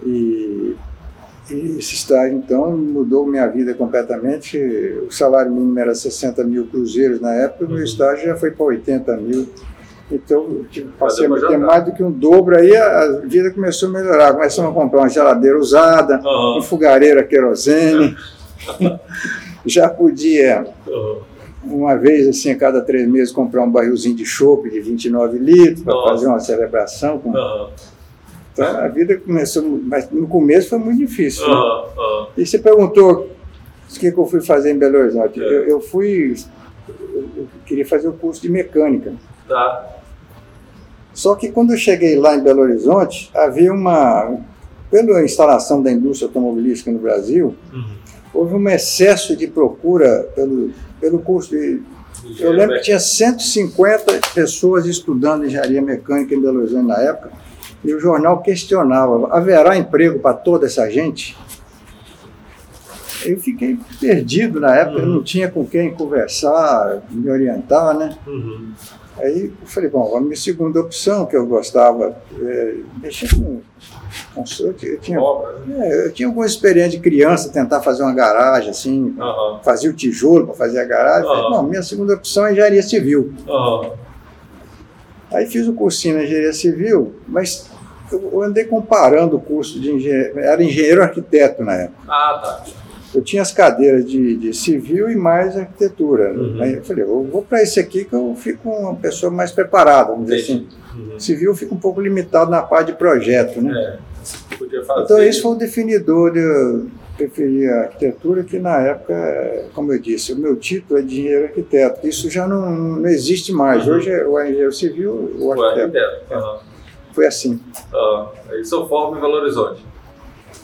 e e esse estágio, então, mudou minha vida completamente. O salário mínimo era 60 mil cruzeiros na época, o meu uhum. estágio já foi para 80 mil. Então, tipo, passei a ter mais do que um dobro, aí a vida começou a melhorar. Começamos a comprar uma geladeira usada, uhum. um fogareiro a querosene. já podia, uhum. Uma vez assim, a cada três meses, comprar um barrilzinho de chope de 29 litros para fazer uma celebração com então a vida começou, mas no começo foi muito difícil. Né? Uh, E você perguntou o que, que, eu fui fazer em Belo Horizonte. É. Eu, eu, fui, eu queria fazer o curso de mecânica. Tá. Só que quando eu cheguei lá em Belo Horizonte, havia uma, pela instalação da indústria automobilística no Brasil, uhum. houve um excesso de procura pelo, pelo curso de eu lembro que tinha 150 pessoas estudando engenharia mecânica em Belo Horizonte na época, e o jornal questionava: haverá emprego para toda essa gente? eu fiquei perdido na época, eu não tinha com quem conversar, me orientar, né? Uhum. Aí eu falei, bom, a minha segunda opção que eu gostava, é, mexer com, com eu tinha, né? é, eu tinha alguma experiência de criança, tentar fazer uma garagem, assim, fazia o tijolo para fazer a garagem. Falei, Ah. bom, minha segunda opção é engenharia civil. Aí fiz o cursinho na engenharia civil, mas eu eu andei comparando o curso de engenheiro, era engenheiro arquiteto na época. Ah, tá. Eu tinha as cadeiras de, de civil e mais arquitetura. Uhum. Aí eu falei, eu vou para esse aqui que eu fico uma pessoa mais preparada, vamos dizer assim. Uhum. Civil fica um pouco limitado na parte de projeto, né? É. Podia fazer. Então esse foi o definidor de eu preferir a arquitetura, que na época, como eu disse, o meu título é de engenheiro arquiteto. Isso já não, não existe mais. Uhum. Hoje é o engenheiro civil, o O arquiteto. arquiteto. Aham. Foi assim. Aí sou forma em Belo Horizonte.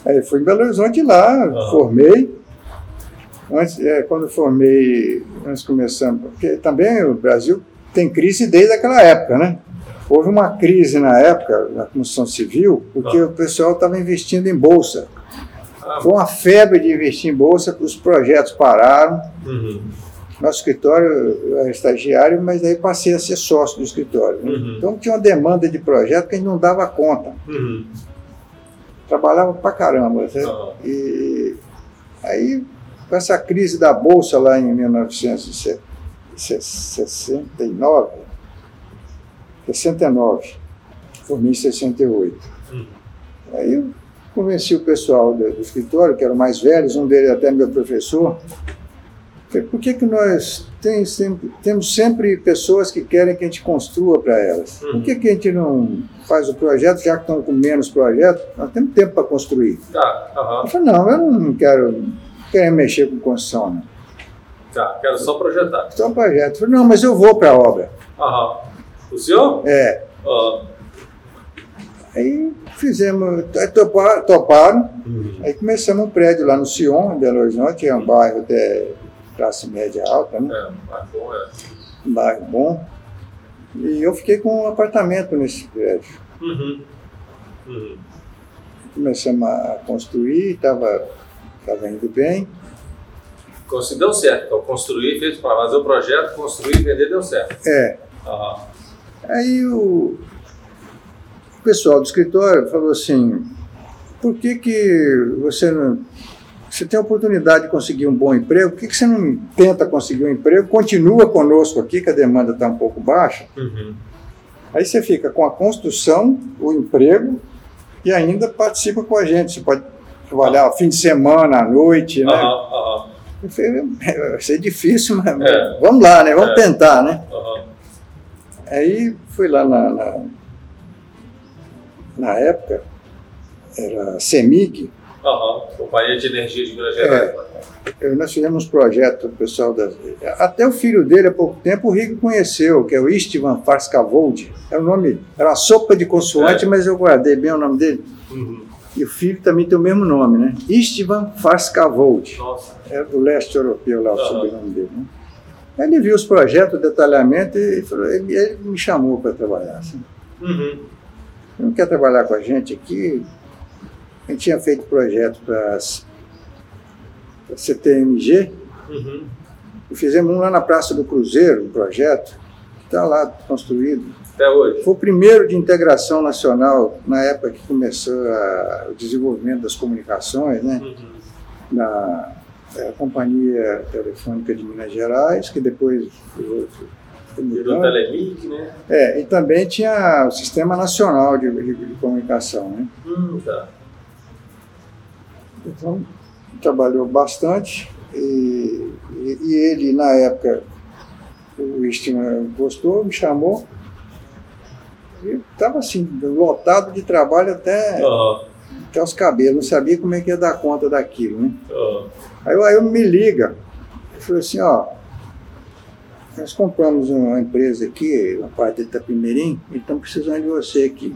Aí fui em Belo Horizonte lá, formei. Antes, é, quando eu formei, nós começamos, porque também o Brasil tem crise desde aquela época, né? Houve uma crise na época, na construção civil, porque Ah. o pessoal estava investindo em bolsa. Ah, Foi uma febre de investir em bolsa, os projetos pararam. uhum. Nosso escritório eu era estagiário, mas aí passei a ser sócio do escritório. né? Uhum. Então tinha uma demanda de projeto que a gente não dava conta. Uhum. Trabalhava pra caramba. né? Aham. E aí, com essa crise da Bolsa lá em 1969, 69, formei em 68. Uhum. Aí eu convenci o pessoal do, do escritório, que eram mais velhos, um deles até meu professor, falei, por que, que nós tem sempre- temos sempre pessoas que querem que a gente construa para elas? Por Uhum. que, que a gente não faz o projeto, já que estão com menos projeto, nós temos tempo para construir. Aham. Eu falei, não, eu não quero, não quero mexer com construção, não. Tá. Quero só projetar. Só um projeto. Falei, não, mas eu vou para a obra. Aham. O senhor? É. Aham. Aí fizemos, aí topa- toparam, Uhum. aí começamos um prédio lá no Sion, em Belo Horizonte, é um bairro de classe média alta, né? É, mas bom, é. um bairro bom. E eu fiquei com um apartamento nesse prédio. Uhum. Uhum. Começamos a construir, estava tava indo bem. Deu certo. Então, construir, fez para fazer o projeto, construir e vender, deu certo. É, Aham. Aí o, o pessoal do escritório falou assim, por que, que você não. Você tem a oportunidade de conseguir um bom emprego, por que, que você não tenta conseguir um emprego? Continua conosco aqui, que a demanda está um pouco baixa. Uhum. Aí você fica com a construção, o emprego e ainda participa com a gente. Você pode trabalhar fim de semana, à noite, né? Aham, aham, Eu falei, vai ser difícil, mas É. vamos lá, né? Vamos É. tentar, né? aham. Aí fui lá na, na, na época, era CEMIG, Aham. Companhia de Energia de Minas Gerais. eu- nós fizemos um projeto, o pessoal da. Até o filho dele, há pouco tempo, o Rigo conheceu, que é o Istvan Farskavold. É o nome, era uma sopa de consoante, É. mas eu guardei bem o nome dele. Uhum. E o filho também tem o mesmo nome, né? Istvan Farskavold. É do leste europeu lá, o sobrenome dele. Né? Ele viu os projetos, o detalhamento, e falou, ele, ele me chamou para trabalhar. Assim. Uhum. Você não quer trabalhar com a gente aqui? A gente tinha feito projeto para a CTMG Uhum. e fizemos um lá na Praça do Cruzeiro, um projeto, que está lá construído. Até hoje. Foi o primeiro de integração nacional, na época que começou a- o desenvolvimento das comunicações, né? Uhum. na é, Companhia Telefônica de Minas Gerais, que depois Virou. Telemic, né? É, e também tinha o Sistema Nacional de, de- de Comunicação. Né? Hum, tá. Então, trabalhou bastante e, e- e ele, na época, o Istman gostou, me chamou. E estava assim, lotado de trabalho até, Aham. até os cabelos, não sabia como é que ia dar conta daquilo. Né? Aham. Aí o Ailton me liga, ele falou assim, ó, nós compramos uma empresa aqui, uma parte de Itapimirim, e estamos precisando de você aqui.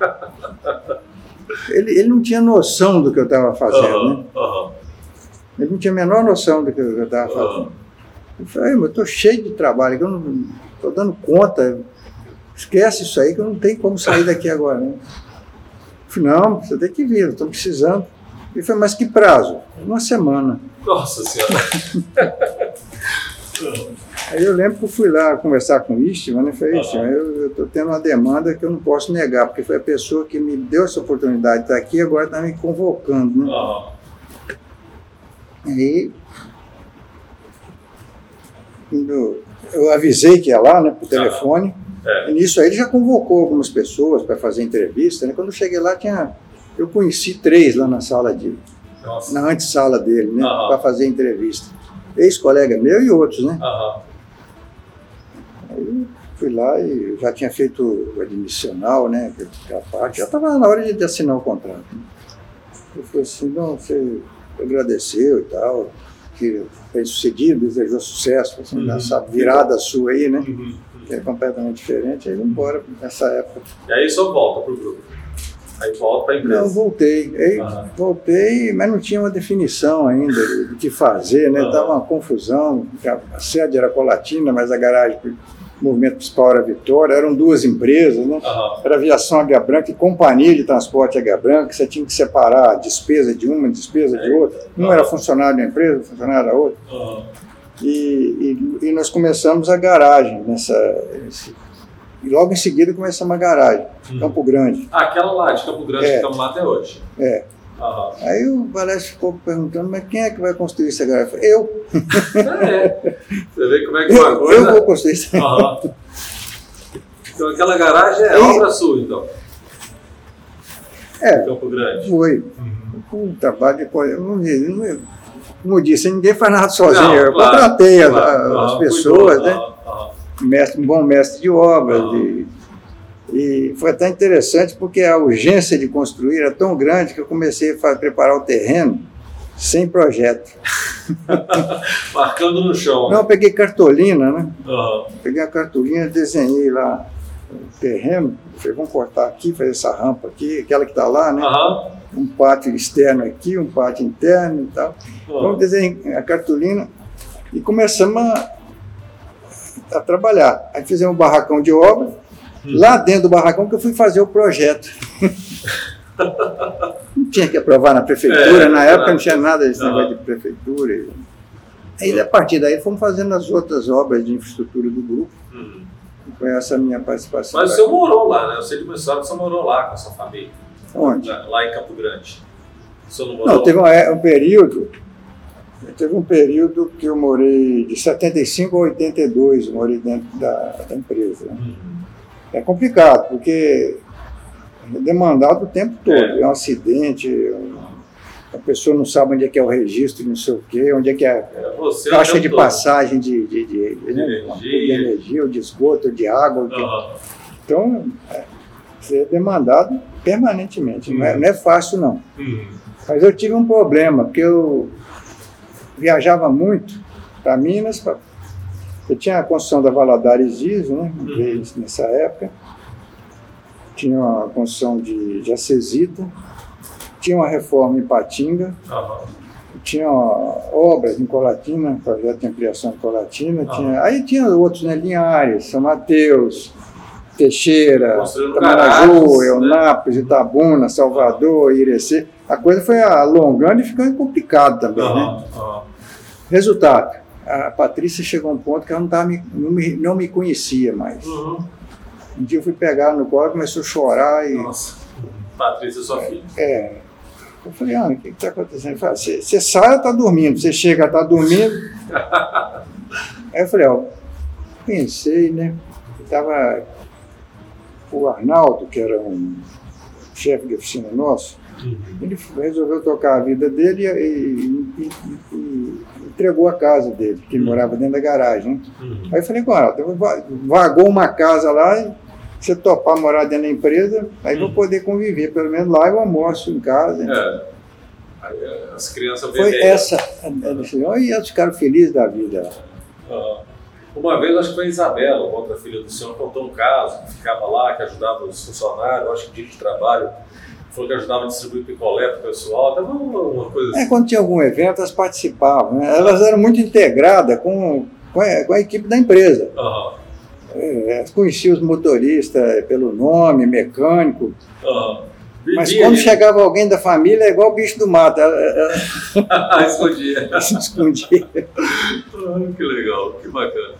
ele, ele não tinha noção do que eu estava fazendo, né? Aham. Aham. Ele não tinha a menor noção do que eu estava fazendo. Eu falei, "Ai, mas eu estou cheio de trabalho, eu não estou dando conta. Esquece isso aí que eu não tenho como sair daqui agora. Né? Falei, não, você tem que vir, estamos precisando. E foi, mas que prazo? Uma semana. Nossa Senhora! Aí eu lembro que eu fui lá conversar com o Istvan, né? Falei, Istvan, eu estou tendo uma demanda que eu não posso negar, porque foi a pessoa que me deu essa oportunidade de estar aqui e agora está me convocando, né? Aham. Aí eu avisei que ia lá, né, por telefone. É. E nisso aí ele já convocou algumas pessoas para fazer entrevista, né? Quando eu cheguei lá tinha eu conheci três lá na sala de Nossa. na antessala dele, né, Aham. para fazer entrevista. Ex-colega meu e outros, né? Aham. Aí fui lá e já tinha feito o admissional, né? Aquela parte, já estava na hora de, de assinar o contrato. né. Eu falei assim, não, você agradeceu e tal, que fez sucedido, desejou sucesso, assim, Uhum. nessa virada sua aí, né? Uhum. Que é completamente diferente, aí vamos embora nessa época. E aí só volta pro grupo. Aí volta pra Não, empresa. voltei. Aí voltei, mas não tinha uma definição ainda do do que fazer, né? Aham. Tava uma confusão. A sede era Colatina, mas a garagem, o movimento principal era Vitória. Eram duas empresas, né? Aham. Era aviação Águia Branca e companhia de transporte Águia Branca. Você tinha que separar a despesa de uma, a despesa de outra. Um era funcionário da empresa, funcionário da outra. Aham. E, e, e nós começamos a garagem nessa. esse- e logo em seguida começamos a garagem, Uhum. Campo Grande. Ah, aquela lá de Campo Grande É. que estamos lá até hoje. É. Aham. Aí o Valésio ficou perguntando, mas quem é que vai construir essa garagem? Eu falei, eu, É. Você vê como é que foi a eu, coisa? eu vou construir essa Aham. Então aquela garagem é E- obra sua, então. É, Campo Grande. foi. Uhum. Um trabalho de. co- eu Não, não, como eu disse, ninguém faz nada sozinho. Não, eu claro, contratei as- claro. as pessoas, cuidou. né? Mestre, um bom mestre de obras. Ah. E, foi até interessante porque a urgência de construir era tão grande que eu comecei a preparar o terreno sem projeto. Marcando no chão. Não, eu peguei cartolina, né? Aham. Peguei a cartolina, desenhei lá o terreno. Falei, vamos cortar aqui, fazer essa rampa aqui, aquela que está lá, né? Aham. Um pátio externo aqui, um pátio interno e tal. Vamos Aham. desenhar a cartolina e começamos a, a trabalhar. Aí fizemos um barracão de obra. Hum. Lá dentro do barracão que eu fui fazer o projeto. não tinha que aprovar na prefeitura, É, na época não tinha nada desse negócio de prefeitura. Aí, a partir daí, fomos fazendo as outras obras de infraestrutura do grupo. Hum. Foi essa a minha participação. Mas o senhor morou lá, né? Eu sei de uma história que o senhor morou lá com a sua família. Onde? Lá em Campo Grande. O senhor não morou? Não, teve um, é, um período. Teve um período que eu morei de 75 a 82, eu morei dentro da, da empresa. né? Uhum. É complicado, porque é demandado o tempo todo. É. É, um acidente, a pessoa não sabe onde é que é o registro, não sei o quê, onde é que é a É caixa de todo. passagem de, de, de, De energia. de energia, ou de esgoto, ou de água. ou. Então, é, você é demandado permanentemente. Não, é, Uhum. não é fácil, não. Uhum. Mas eu tive um problema, porque eu viajava muito para Minas. Pra... Eu tinha a construção da Valadares ISO, né? Uhum. nessa época. Tinha a construção de, de Acesita. Tinha uma reforma em Patinga. Aham. Tinha obras em Colatina, projeto de ampliação em Colatina. Ah. Tinha... Aí tinha outros, né? Linhares, São Mateus, Teixeira, Tamaraju, né? Eunápolis, Itabuna, Salvador, Irecê. A coisa foi alongando e ficando complicado também, né? Resultado, a Patrícia chegou a um ponto que ela não, tava me, não, me, não me conhecia mais. Uhum. Um dia eu fui pegar ela no colo, começou a chorar e... Nossa. Patrícia, sua filha. É, eu falei, Ana, o que está acontecendo? Você sai, ela está dormindo. Você chega, está dormindo. Aí eu falei, ó, pensei, né? Estava o Arnaldo, que era um chefe de oficina nosso. Ele resolveu tocar a vida dele e, e- e- e entregou a casa dele, que ele Uhum. morava dentro da garagem. Né? Uhum. Aí eu falei, Arnaldo, va- vagou uma casa lá, e você topar morar dentro da empresa, aí vou Uhum. poder conviver, pelo menos lá eu almoço em casa. É. Aí, é, As crianças Foi bebendo. essa a a decisão. E eles ficaram felizes da vida. Uma vez, acho que foi a Isabela, outra filha do senhor, contou um caso que ficava lá, que ajudava os funcionários, acho que dia de trabalho, falou que ajudava a distribuir picolé para o pessoal, tava uma, coisa É, assim. quando tinha algum evento, elas participavam. né? Elas eram muito integradas com, com, a, com a equipe da empresa. Aham. É, elas conheciam os motoristas pelo nome, mecânico. Aham. Mas quando chegava alguém da família, é igual o bicho do mato. Ela, ela... escondia. escondia. Ah, que legal, que bacana.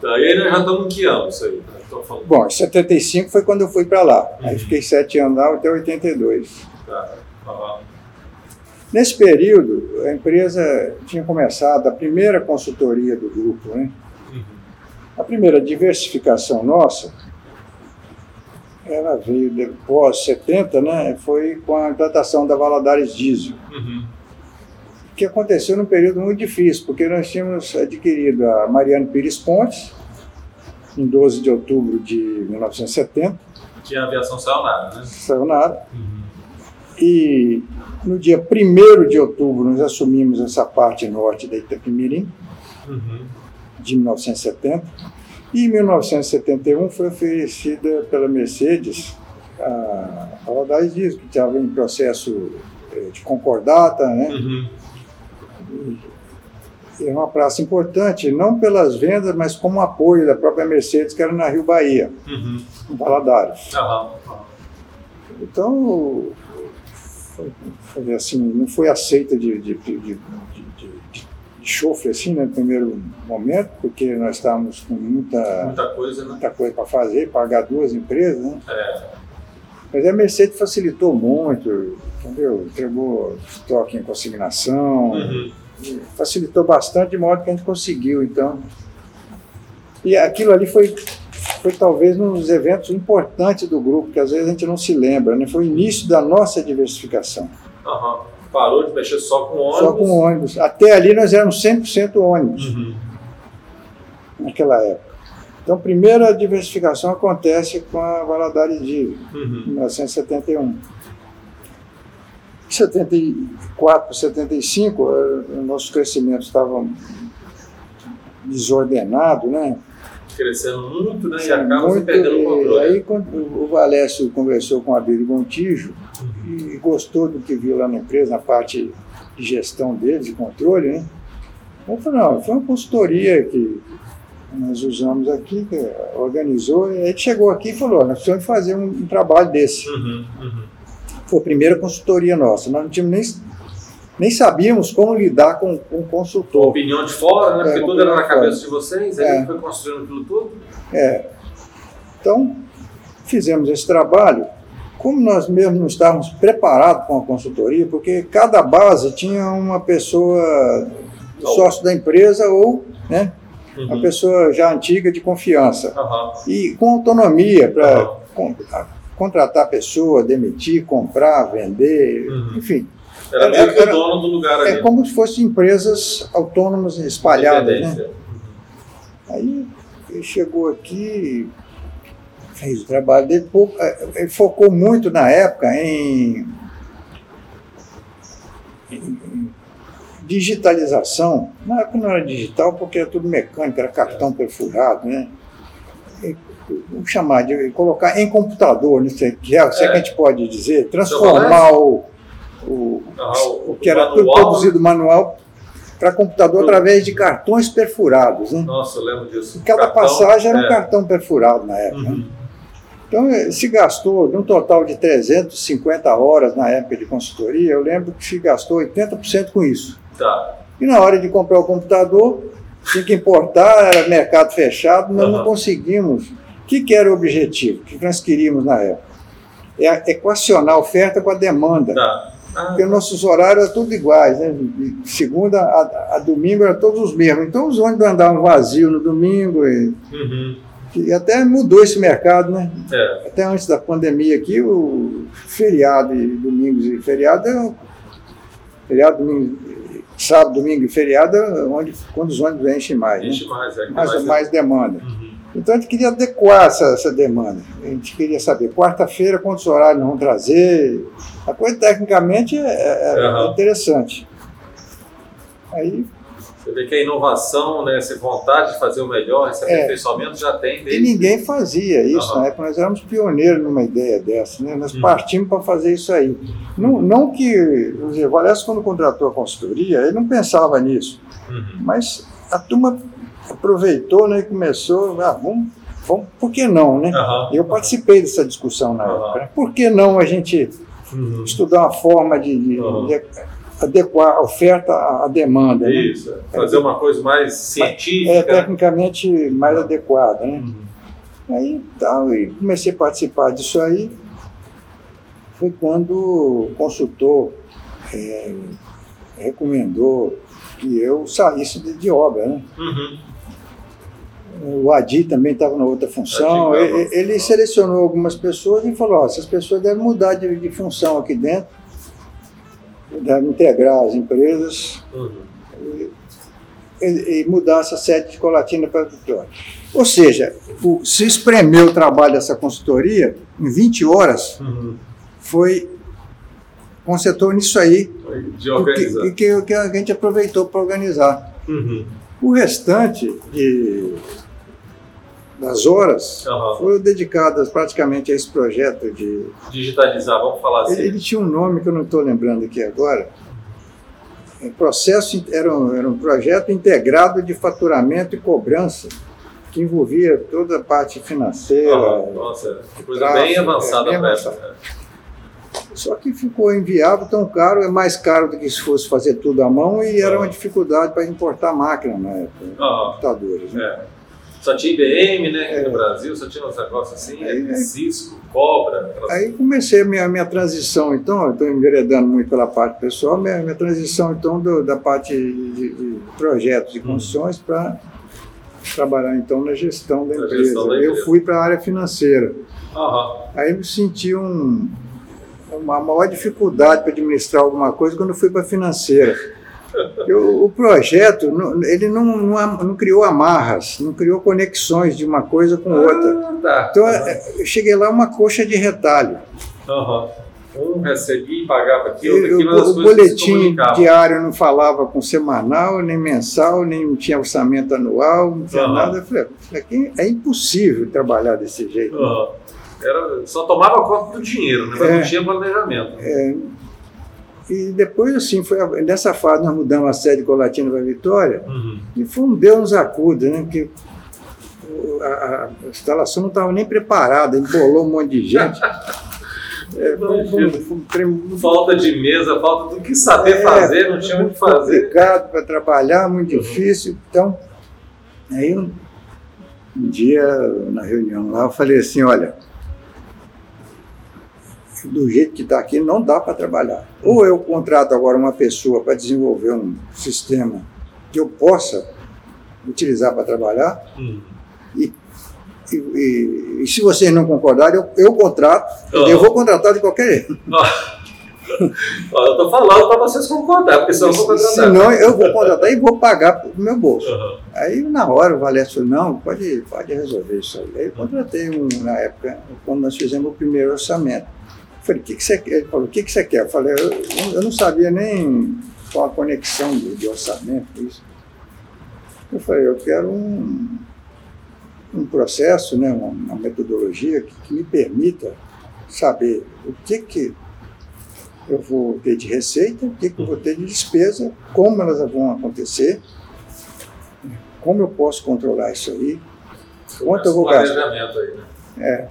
Tá, e aí nós já estamos em que ano isso aí? Bom, em 75 foi quando eu fui para lá. Uhum. Aí fiquei sete anos lá até 82. Tá. Uhum. Nesse período, a empresa tinha começado a primeira consultoria do grupo. Né? Uhum. A primeira diversificação nossa, ela veio depois, 70, né? foi com a implantação da Valadares Diesel. Uhum. Que aconteceu num período muito difícil, porque nós tínhamos adquirido a Mariano Pires Pontes, em 12 de outubro de 1970. Tinha aviação saiu nada, né? Saiu nada. Uhum. E no dia 1 de outubro nós assumimos essa parte norte da Itapemirim, uhum. de 1970. E em 1971 foi oferecida pela Mercedes a Valadares Diesel, que estava em processo eh, de concordata, né? Uhum é uma praça importante, não pelas vendas, mas como apoio da própria Mercedes, que era na Rio Bahia, uhum. em Valadares. Uhum. Então, foi, assim, não foi aceita de, de, de, de, chofre assim, né, no primeiro momento, porque nós estávamos com muita, muita coisa, né? muita coisa para fazer, pagar duas empresas, né? É. Mas a Mercedes facilitou muito, entendeu? Entregou estoque em consignação. Uhum facilitou bastante, de modo que a gente conseguiu, então. E aquilo ali foi, foi talvez um dos eventos importantes do grupo, que às vezes a gente não se lembra, né? Foi o início da nossa diversificação. Uhum. Parou de mexer só com ônibus? Só com ônibus. Até ali nós éramos 100% ônibus, uhum. naquela época. Então, a primeira diversificação acontece com a Valadares Diesel, uhum. em 1971. 74, 75, o nosso crescimento estava desordenado, né? Crescendo muito, né? Sim, e acaba muito, perdendo o controle. Aí quando o Valécio conversou com a Abílio Gontijo uhum. e gostou do que viu lá na empresa, na parte de gestão deles, de controle, né? Eu falei, não, foi uma consultoria que nós usamos aqui, que organizou, e aí chegou aqui e falou, nós precisamos fazer um, um trabalho desse. Uhum, uhum. Foi a primeira consultoria nossa. Nós não tínhamos nem, nem sabíamos como lidar com, com um consultor. Uma opinião de fora, né? Porque é, tudo era na cabeça de vocês, aí é. foi construindo aquilo tudo. É. Então, fizemos esse trabalho. Como nós mesmos não estávamos preparados com a consultoria, porque cada base tinha uma pessoa sócio da empresa ou né, uhum. uma pessoa já antiga de confiança. Uhum. E com autonomia para uhum contratar pessoa, demitir, comprar, vender, uhum. enfim. Era meio que o dono do lugar ali. É como se fossem empresas autônomas espalhadas. Né? Aí ele chegou aqui, fez o trabalho dele, pouco, é, ele focou muito na época em, em digitalização. Na época não era digital porque era tudo mecânico, era cartão perfurado, né? Vamos chamar de colocar em computador, não sei, que é, se é que a gente pode dizer, transformar o, o, ah, o, o, que era tudo produzido manual para computador através de cartões perfurados. Né? Nossa, eu lembro disso. Cada cartão, passagem era um é. cartão perfurado na época. Uhum. Né? Então, eh, se gastou, de um total de 350 horas na época de consultoria, eu lembro que se gastou 80% com isso. Tá. E na hora de comprar o computador, tinha que importar, era mercado fechado, nós uhum. não conseguimos que, que era o objetivo? O que nós queríamos na época? É equacionar a oferta com a demanda. Tá. Ah, porque nossos horários eram todos iguais, né? De segunda a, a, domingo eram todos os mesmos. Então os ônibus andavam vazios no domingo. E, uhum. e até mudou esse mercado, né? É. Até antes da pandemia aqui, o feriado e domingos e feriado, é feriado, domingo, sábado, domingo e feriado, é onde, quando os ônibus enchem mais. Enche né? mais, é. Mais, mais, mais demanda. Uhum. Então a gente queria adequar essa, essa demanda. A gente queria saber, quarta-feira, quantos horários vão trazer. A coisa tecnicamente é, é uhum. interessante. Aí você vê que a inovação, né, essa vontade de fazer o melhor, esse é. aperfeiçoamento é, já tem desde... E ninguém fazia isso, uhum. né? Nós éramos pioneiros numa ideia dessa, né? Nós uhum. partimos para fazer isso aí. Não, não que o Valesco, quando contratou a consultoria, ele não pensava nisso. Uhum. Mas a turma aproveitou né, e começou, ah, vamos, vamos, por que não, né? Uhum. Eu participei dessa discussão na uhum. época. Né? Por que não a gente uhum. estudar uma forma de, de, de, adequar a oferta à demanda. Né? Isso, né? fazer uma coisa mais científica. É, tecnicamente mais adequada. Né? Uhum. Aí tal, e comecei a participar disso aí. Foi quando o consultor é, recomendou que eu saísse de, de obra. Né? Uhum. O Adi também estava na outra função. Ele, ele, selecionou algumas pessoas e falou: essas pessoas devem mudar de, de função aqui dentro, devem integrar as empresas uhum. e, e, mudar essa sede de Colatina para Vitória. Ou seja, o, se espremeu o trabalho dessa consultoria em 20 horas, uhum. foi consertou nisso aí. De organizar. E que, que, que, a gente aproveitou para organizar. Uhum. O restante de, das horas uhum. foram dedicadas praticamente a esse projeto de. Digitalizar, vamos falar assim. Ele, ele tinha um nome que eu não estou lembrando aqui agora. O processo era um, era um projeto integrado de faturamento e cobrança que envolvia toda a parte financeira. Uhum. Nossa, coisa tráfico, bem avançada é, bem avançada. Só que ficou inviável, tão caro, é mais caro do que se fosse fazer tudo à mão e era uma dificuldade para importar máquina na época, computadores. Né? É. Só tinha IBM, né, é. no Brasil, só tinha uns negócios assim, aí, Cisco, Cobra. Aquelas... Aí comecei a minha, minha transição, então, estou enveredando muito pela parte pessoal, minha, minha transição, então, do, da parte de, de projetos e construções hum. para trabalhar, então, na gestão da empresa. Gestão da empresa. Eu fui para a área financeira. Aham. Aí me senti um uma maior dificuldade para administrar alguma coisa quando eu fui para a financeira. Eu, o projeto, ele não, não, não, criou amarras, não criou conexões de uma coisa com outra. Ah, tá. Então, eu cheguei lá uma coxa de retalho. Uhum. Um recebia e pagava aquilo, aquilo o, o boletim diário não falava com semanal, nem mensal, nem tinha orçamento anual, não tinha uhum. nada. Eu falei, aqui é impossível trabalhar desse jeito. Uhum. Era, só tomava conta do dinheiro, né? mas é, não tinha planejamento. É, e depois, assim, foi nessa fase nós mudamos a sede Colatina para Vitória uhum. e foi um Deus nos acuda, né? Porque a, a, instalação não estava nem preparada, embolou um monte de gente. É, foi, foi, foi, falta de mesa, falta do que saber é, fazer, não tinha o que fazer. complicado para trabalhar, muito uhum. difícil. Então, aí um, um dia na reunião lá, eu falei assim: olha, do jeito que está aqui, não dá para trabalhar. Ou eu contrato agora uma pessoa para desenvolver um sistema que eu possa utilizar para trabalhar, hum. e, e, e, e, se vocês não concordarem, eu, eu contrato, oh. eu vou contratar de qualquer jeito. Oh. eu estou falando para vocês concordar, porque senão eu vou contratar. Senão eu vou contratar e vou pagar do meu bolso. Uhum. Aí na hora o Valécio falou, não, pode, pode resolver isso aí. Aí eu contratei um, na época, quando nós fizemos o primeiro orçamento. Falei, o que, que você quer? Ele falou, o que, que você quer? Eu falei, eu, eu não sabia nem qual a conexão de, de orçamento, isso. Eu falei, eu quero um, um processo, né, uma, uma metodologia que, que, me permita saber o que, que eu vou ter de receita, o que, que eu vou ter de despesa, como elas vão acontecer, como eu posso controlar isso aí, quanto eu vou gastar. Aí, né? É,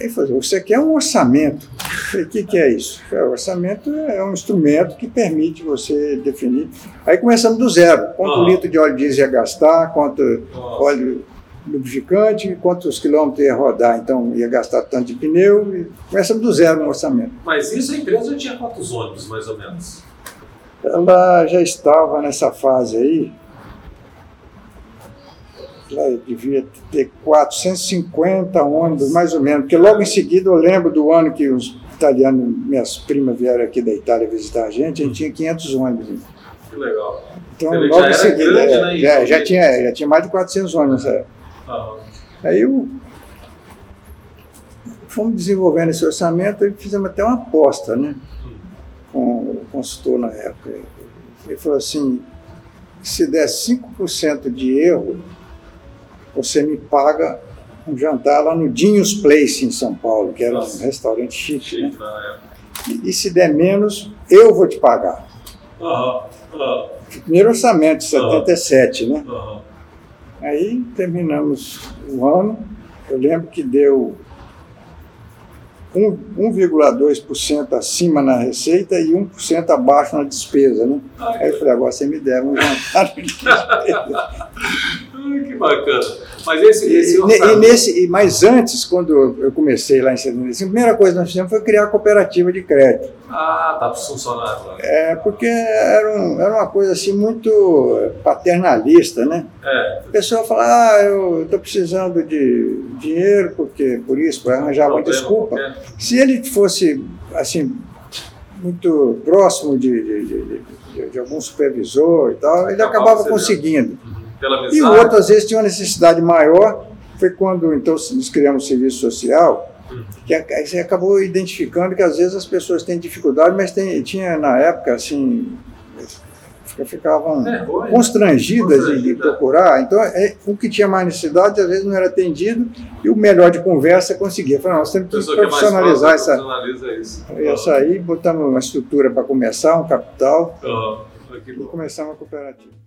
ele falou, você quer um orçamento. falei, o que, que é isso? Falei, o orçamento é um instrumento que permite você definir. Aí começamos do zero. Quanto litro de óleo diesel ia gastar, quanto óleo lubrificante, quantos quilômetros ia rodar, então ia gastar tanto de pneu. Começamos do zero no orçamento. Mas isso a empresa tinha quantos ônibus, mais ou menos? Ela já estava nessa fase aí, devia ter 450 ônibus, mais ou menos, porque logo em seguida eu lembro do ano que os italianos, minhas primas vieram aqui da Itália visitar a gente, a gente tinha 500 ônibus. Que legal. Então, Ele logo em seguida, grande, é, né, já, já, tinha, já tinha mais de 400 ônibus nessa época. Aí eu, fomos desenvolvendo esse orçamento e fizemos até uma aposta, né? Com o consultor na época. Ele falou assim, se der 5% de erro, você me paga um jantar lá no Dinhos Place em São Paulo, que era Nossa. um restaurante chique. né? É. E, e, se der menos, eu vou te pagar. Uhum. Uhum. Primeiro orçamento, 77, uhum. né? Uhum. Aí terminamos o ano. Eu lembro que deu 1,2% acima na receita e 1% abaixo na despesa. Né? Aí eu falei, agora você me deve um jantar de despesa. que bacana. Mas esse, esse e, e nesse, Mas antes, quando eu comecei lá em 75, a primeira coisa que nós fizemos foi criar a cooperativa de crédito. Ah, tá funcionando. Né? É, porque era, um, era uma coisa assim muito paternalista, né? É. A pessoa fala, ah, eu estou precisando de dinheiro, porque por isso, para arranjar uma desculpa. Qualquer. Se ele fosse, assim, muito próximo de, de, de, de, de algum supervisor e tal, ele acabava conseguindo. E o outro, às vezes, tinha uma necessidade maior, foi quando então nós criamos o serviço social, que você acabou identificando que às vezes as pessoas têm dificuldade, mas tem, tinha na época assim ficavam é, constrangidas de, de, procurar. Então, é, o que tinha mais necessidade, às vezes não era atendido, e o melhor de conversa conseguia. Falei, nós temos que profissionalizar essa, isso. essa aí, botamos uma estrutura para começar, um capital, uhum. e começar uma cooperativa.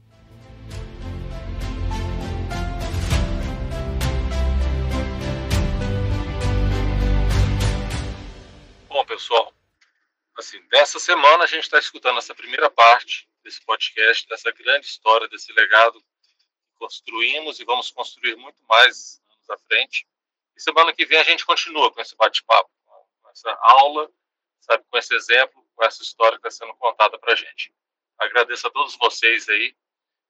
Bom, pessoal, assim, dessa semana a gente está escutando essa primeira parte desse podcast, dessa grande história, desse legado que construímos e vamos construir muito mais anos à frente. E semana que vem a gente continua com esse bate-papo, com essa aula, sabe, com esse exemplo, com essa história que está sendo contada para a gente. Agradeço a todos vocês aí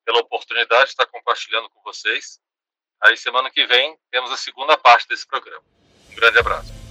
pela oportunidade de estar compartilhando com vocês. Aí semana que vem temos a segunda parte desse programa. Um grande abraço.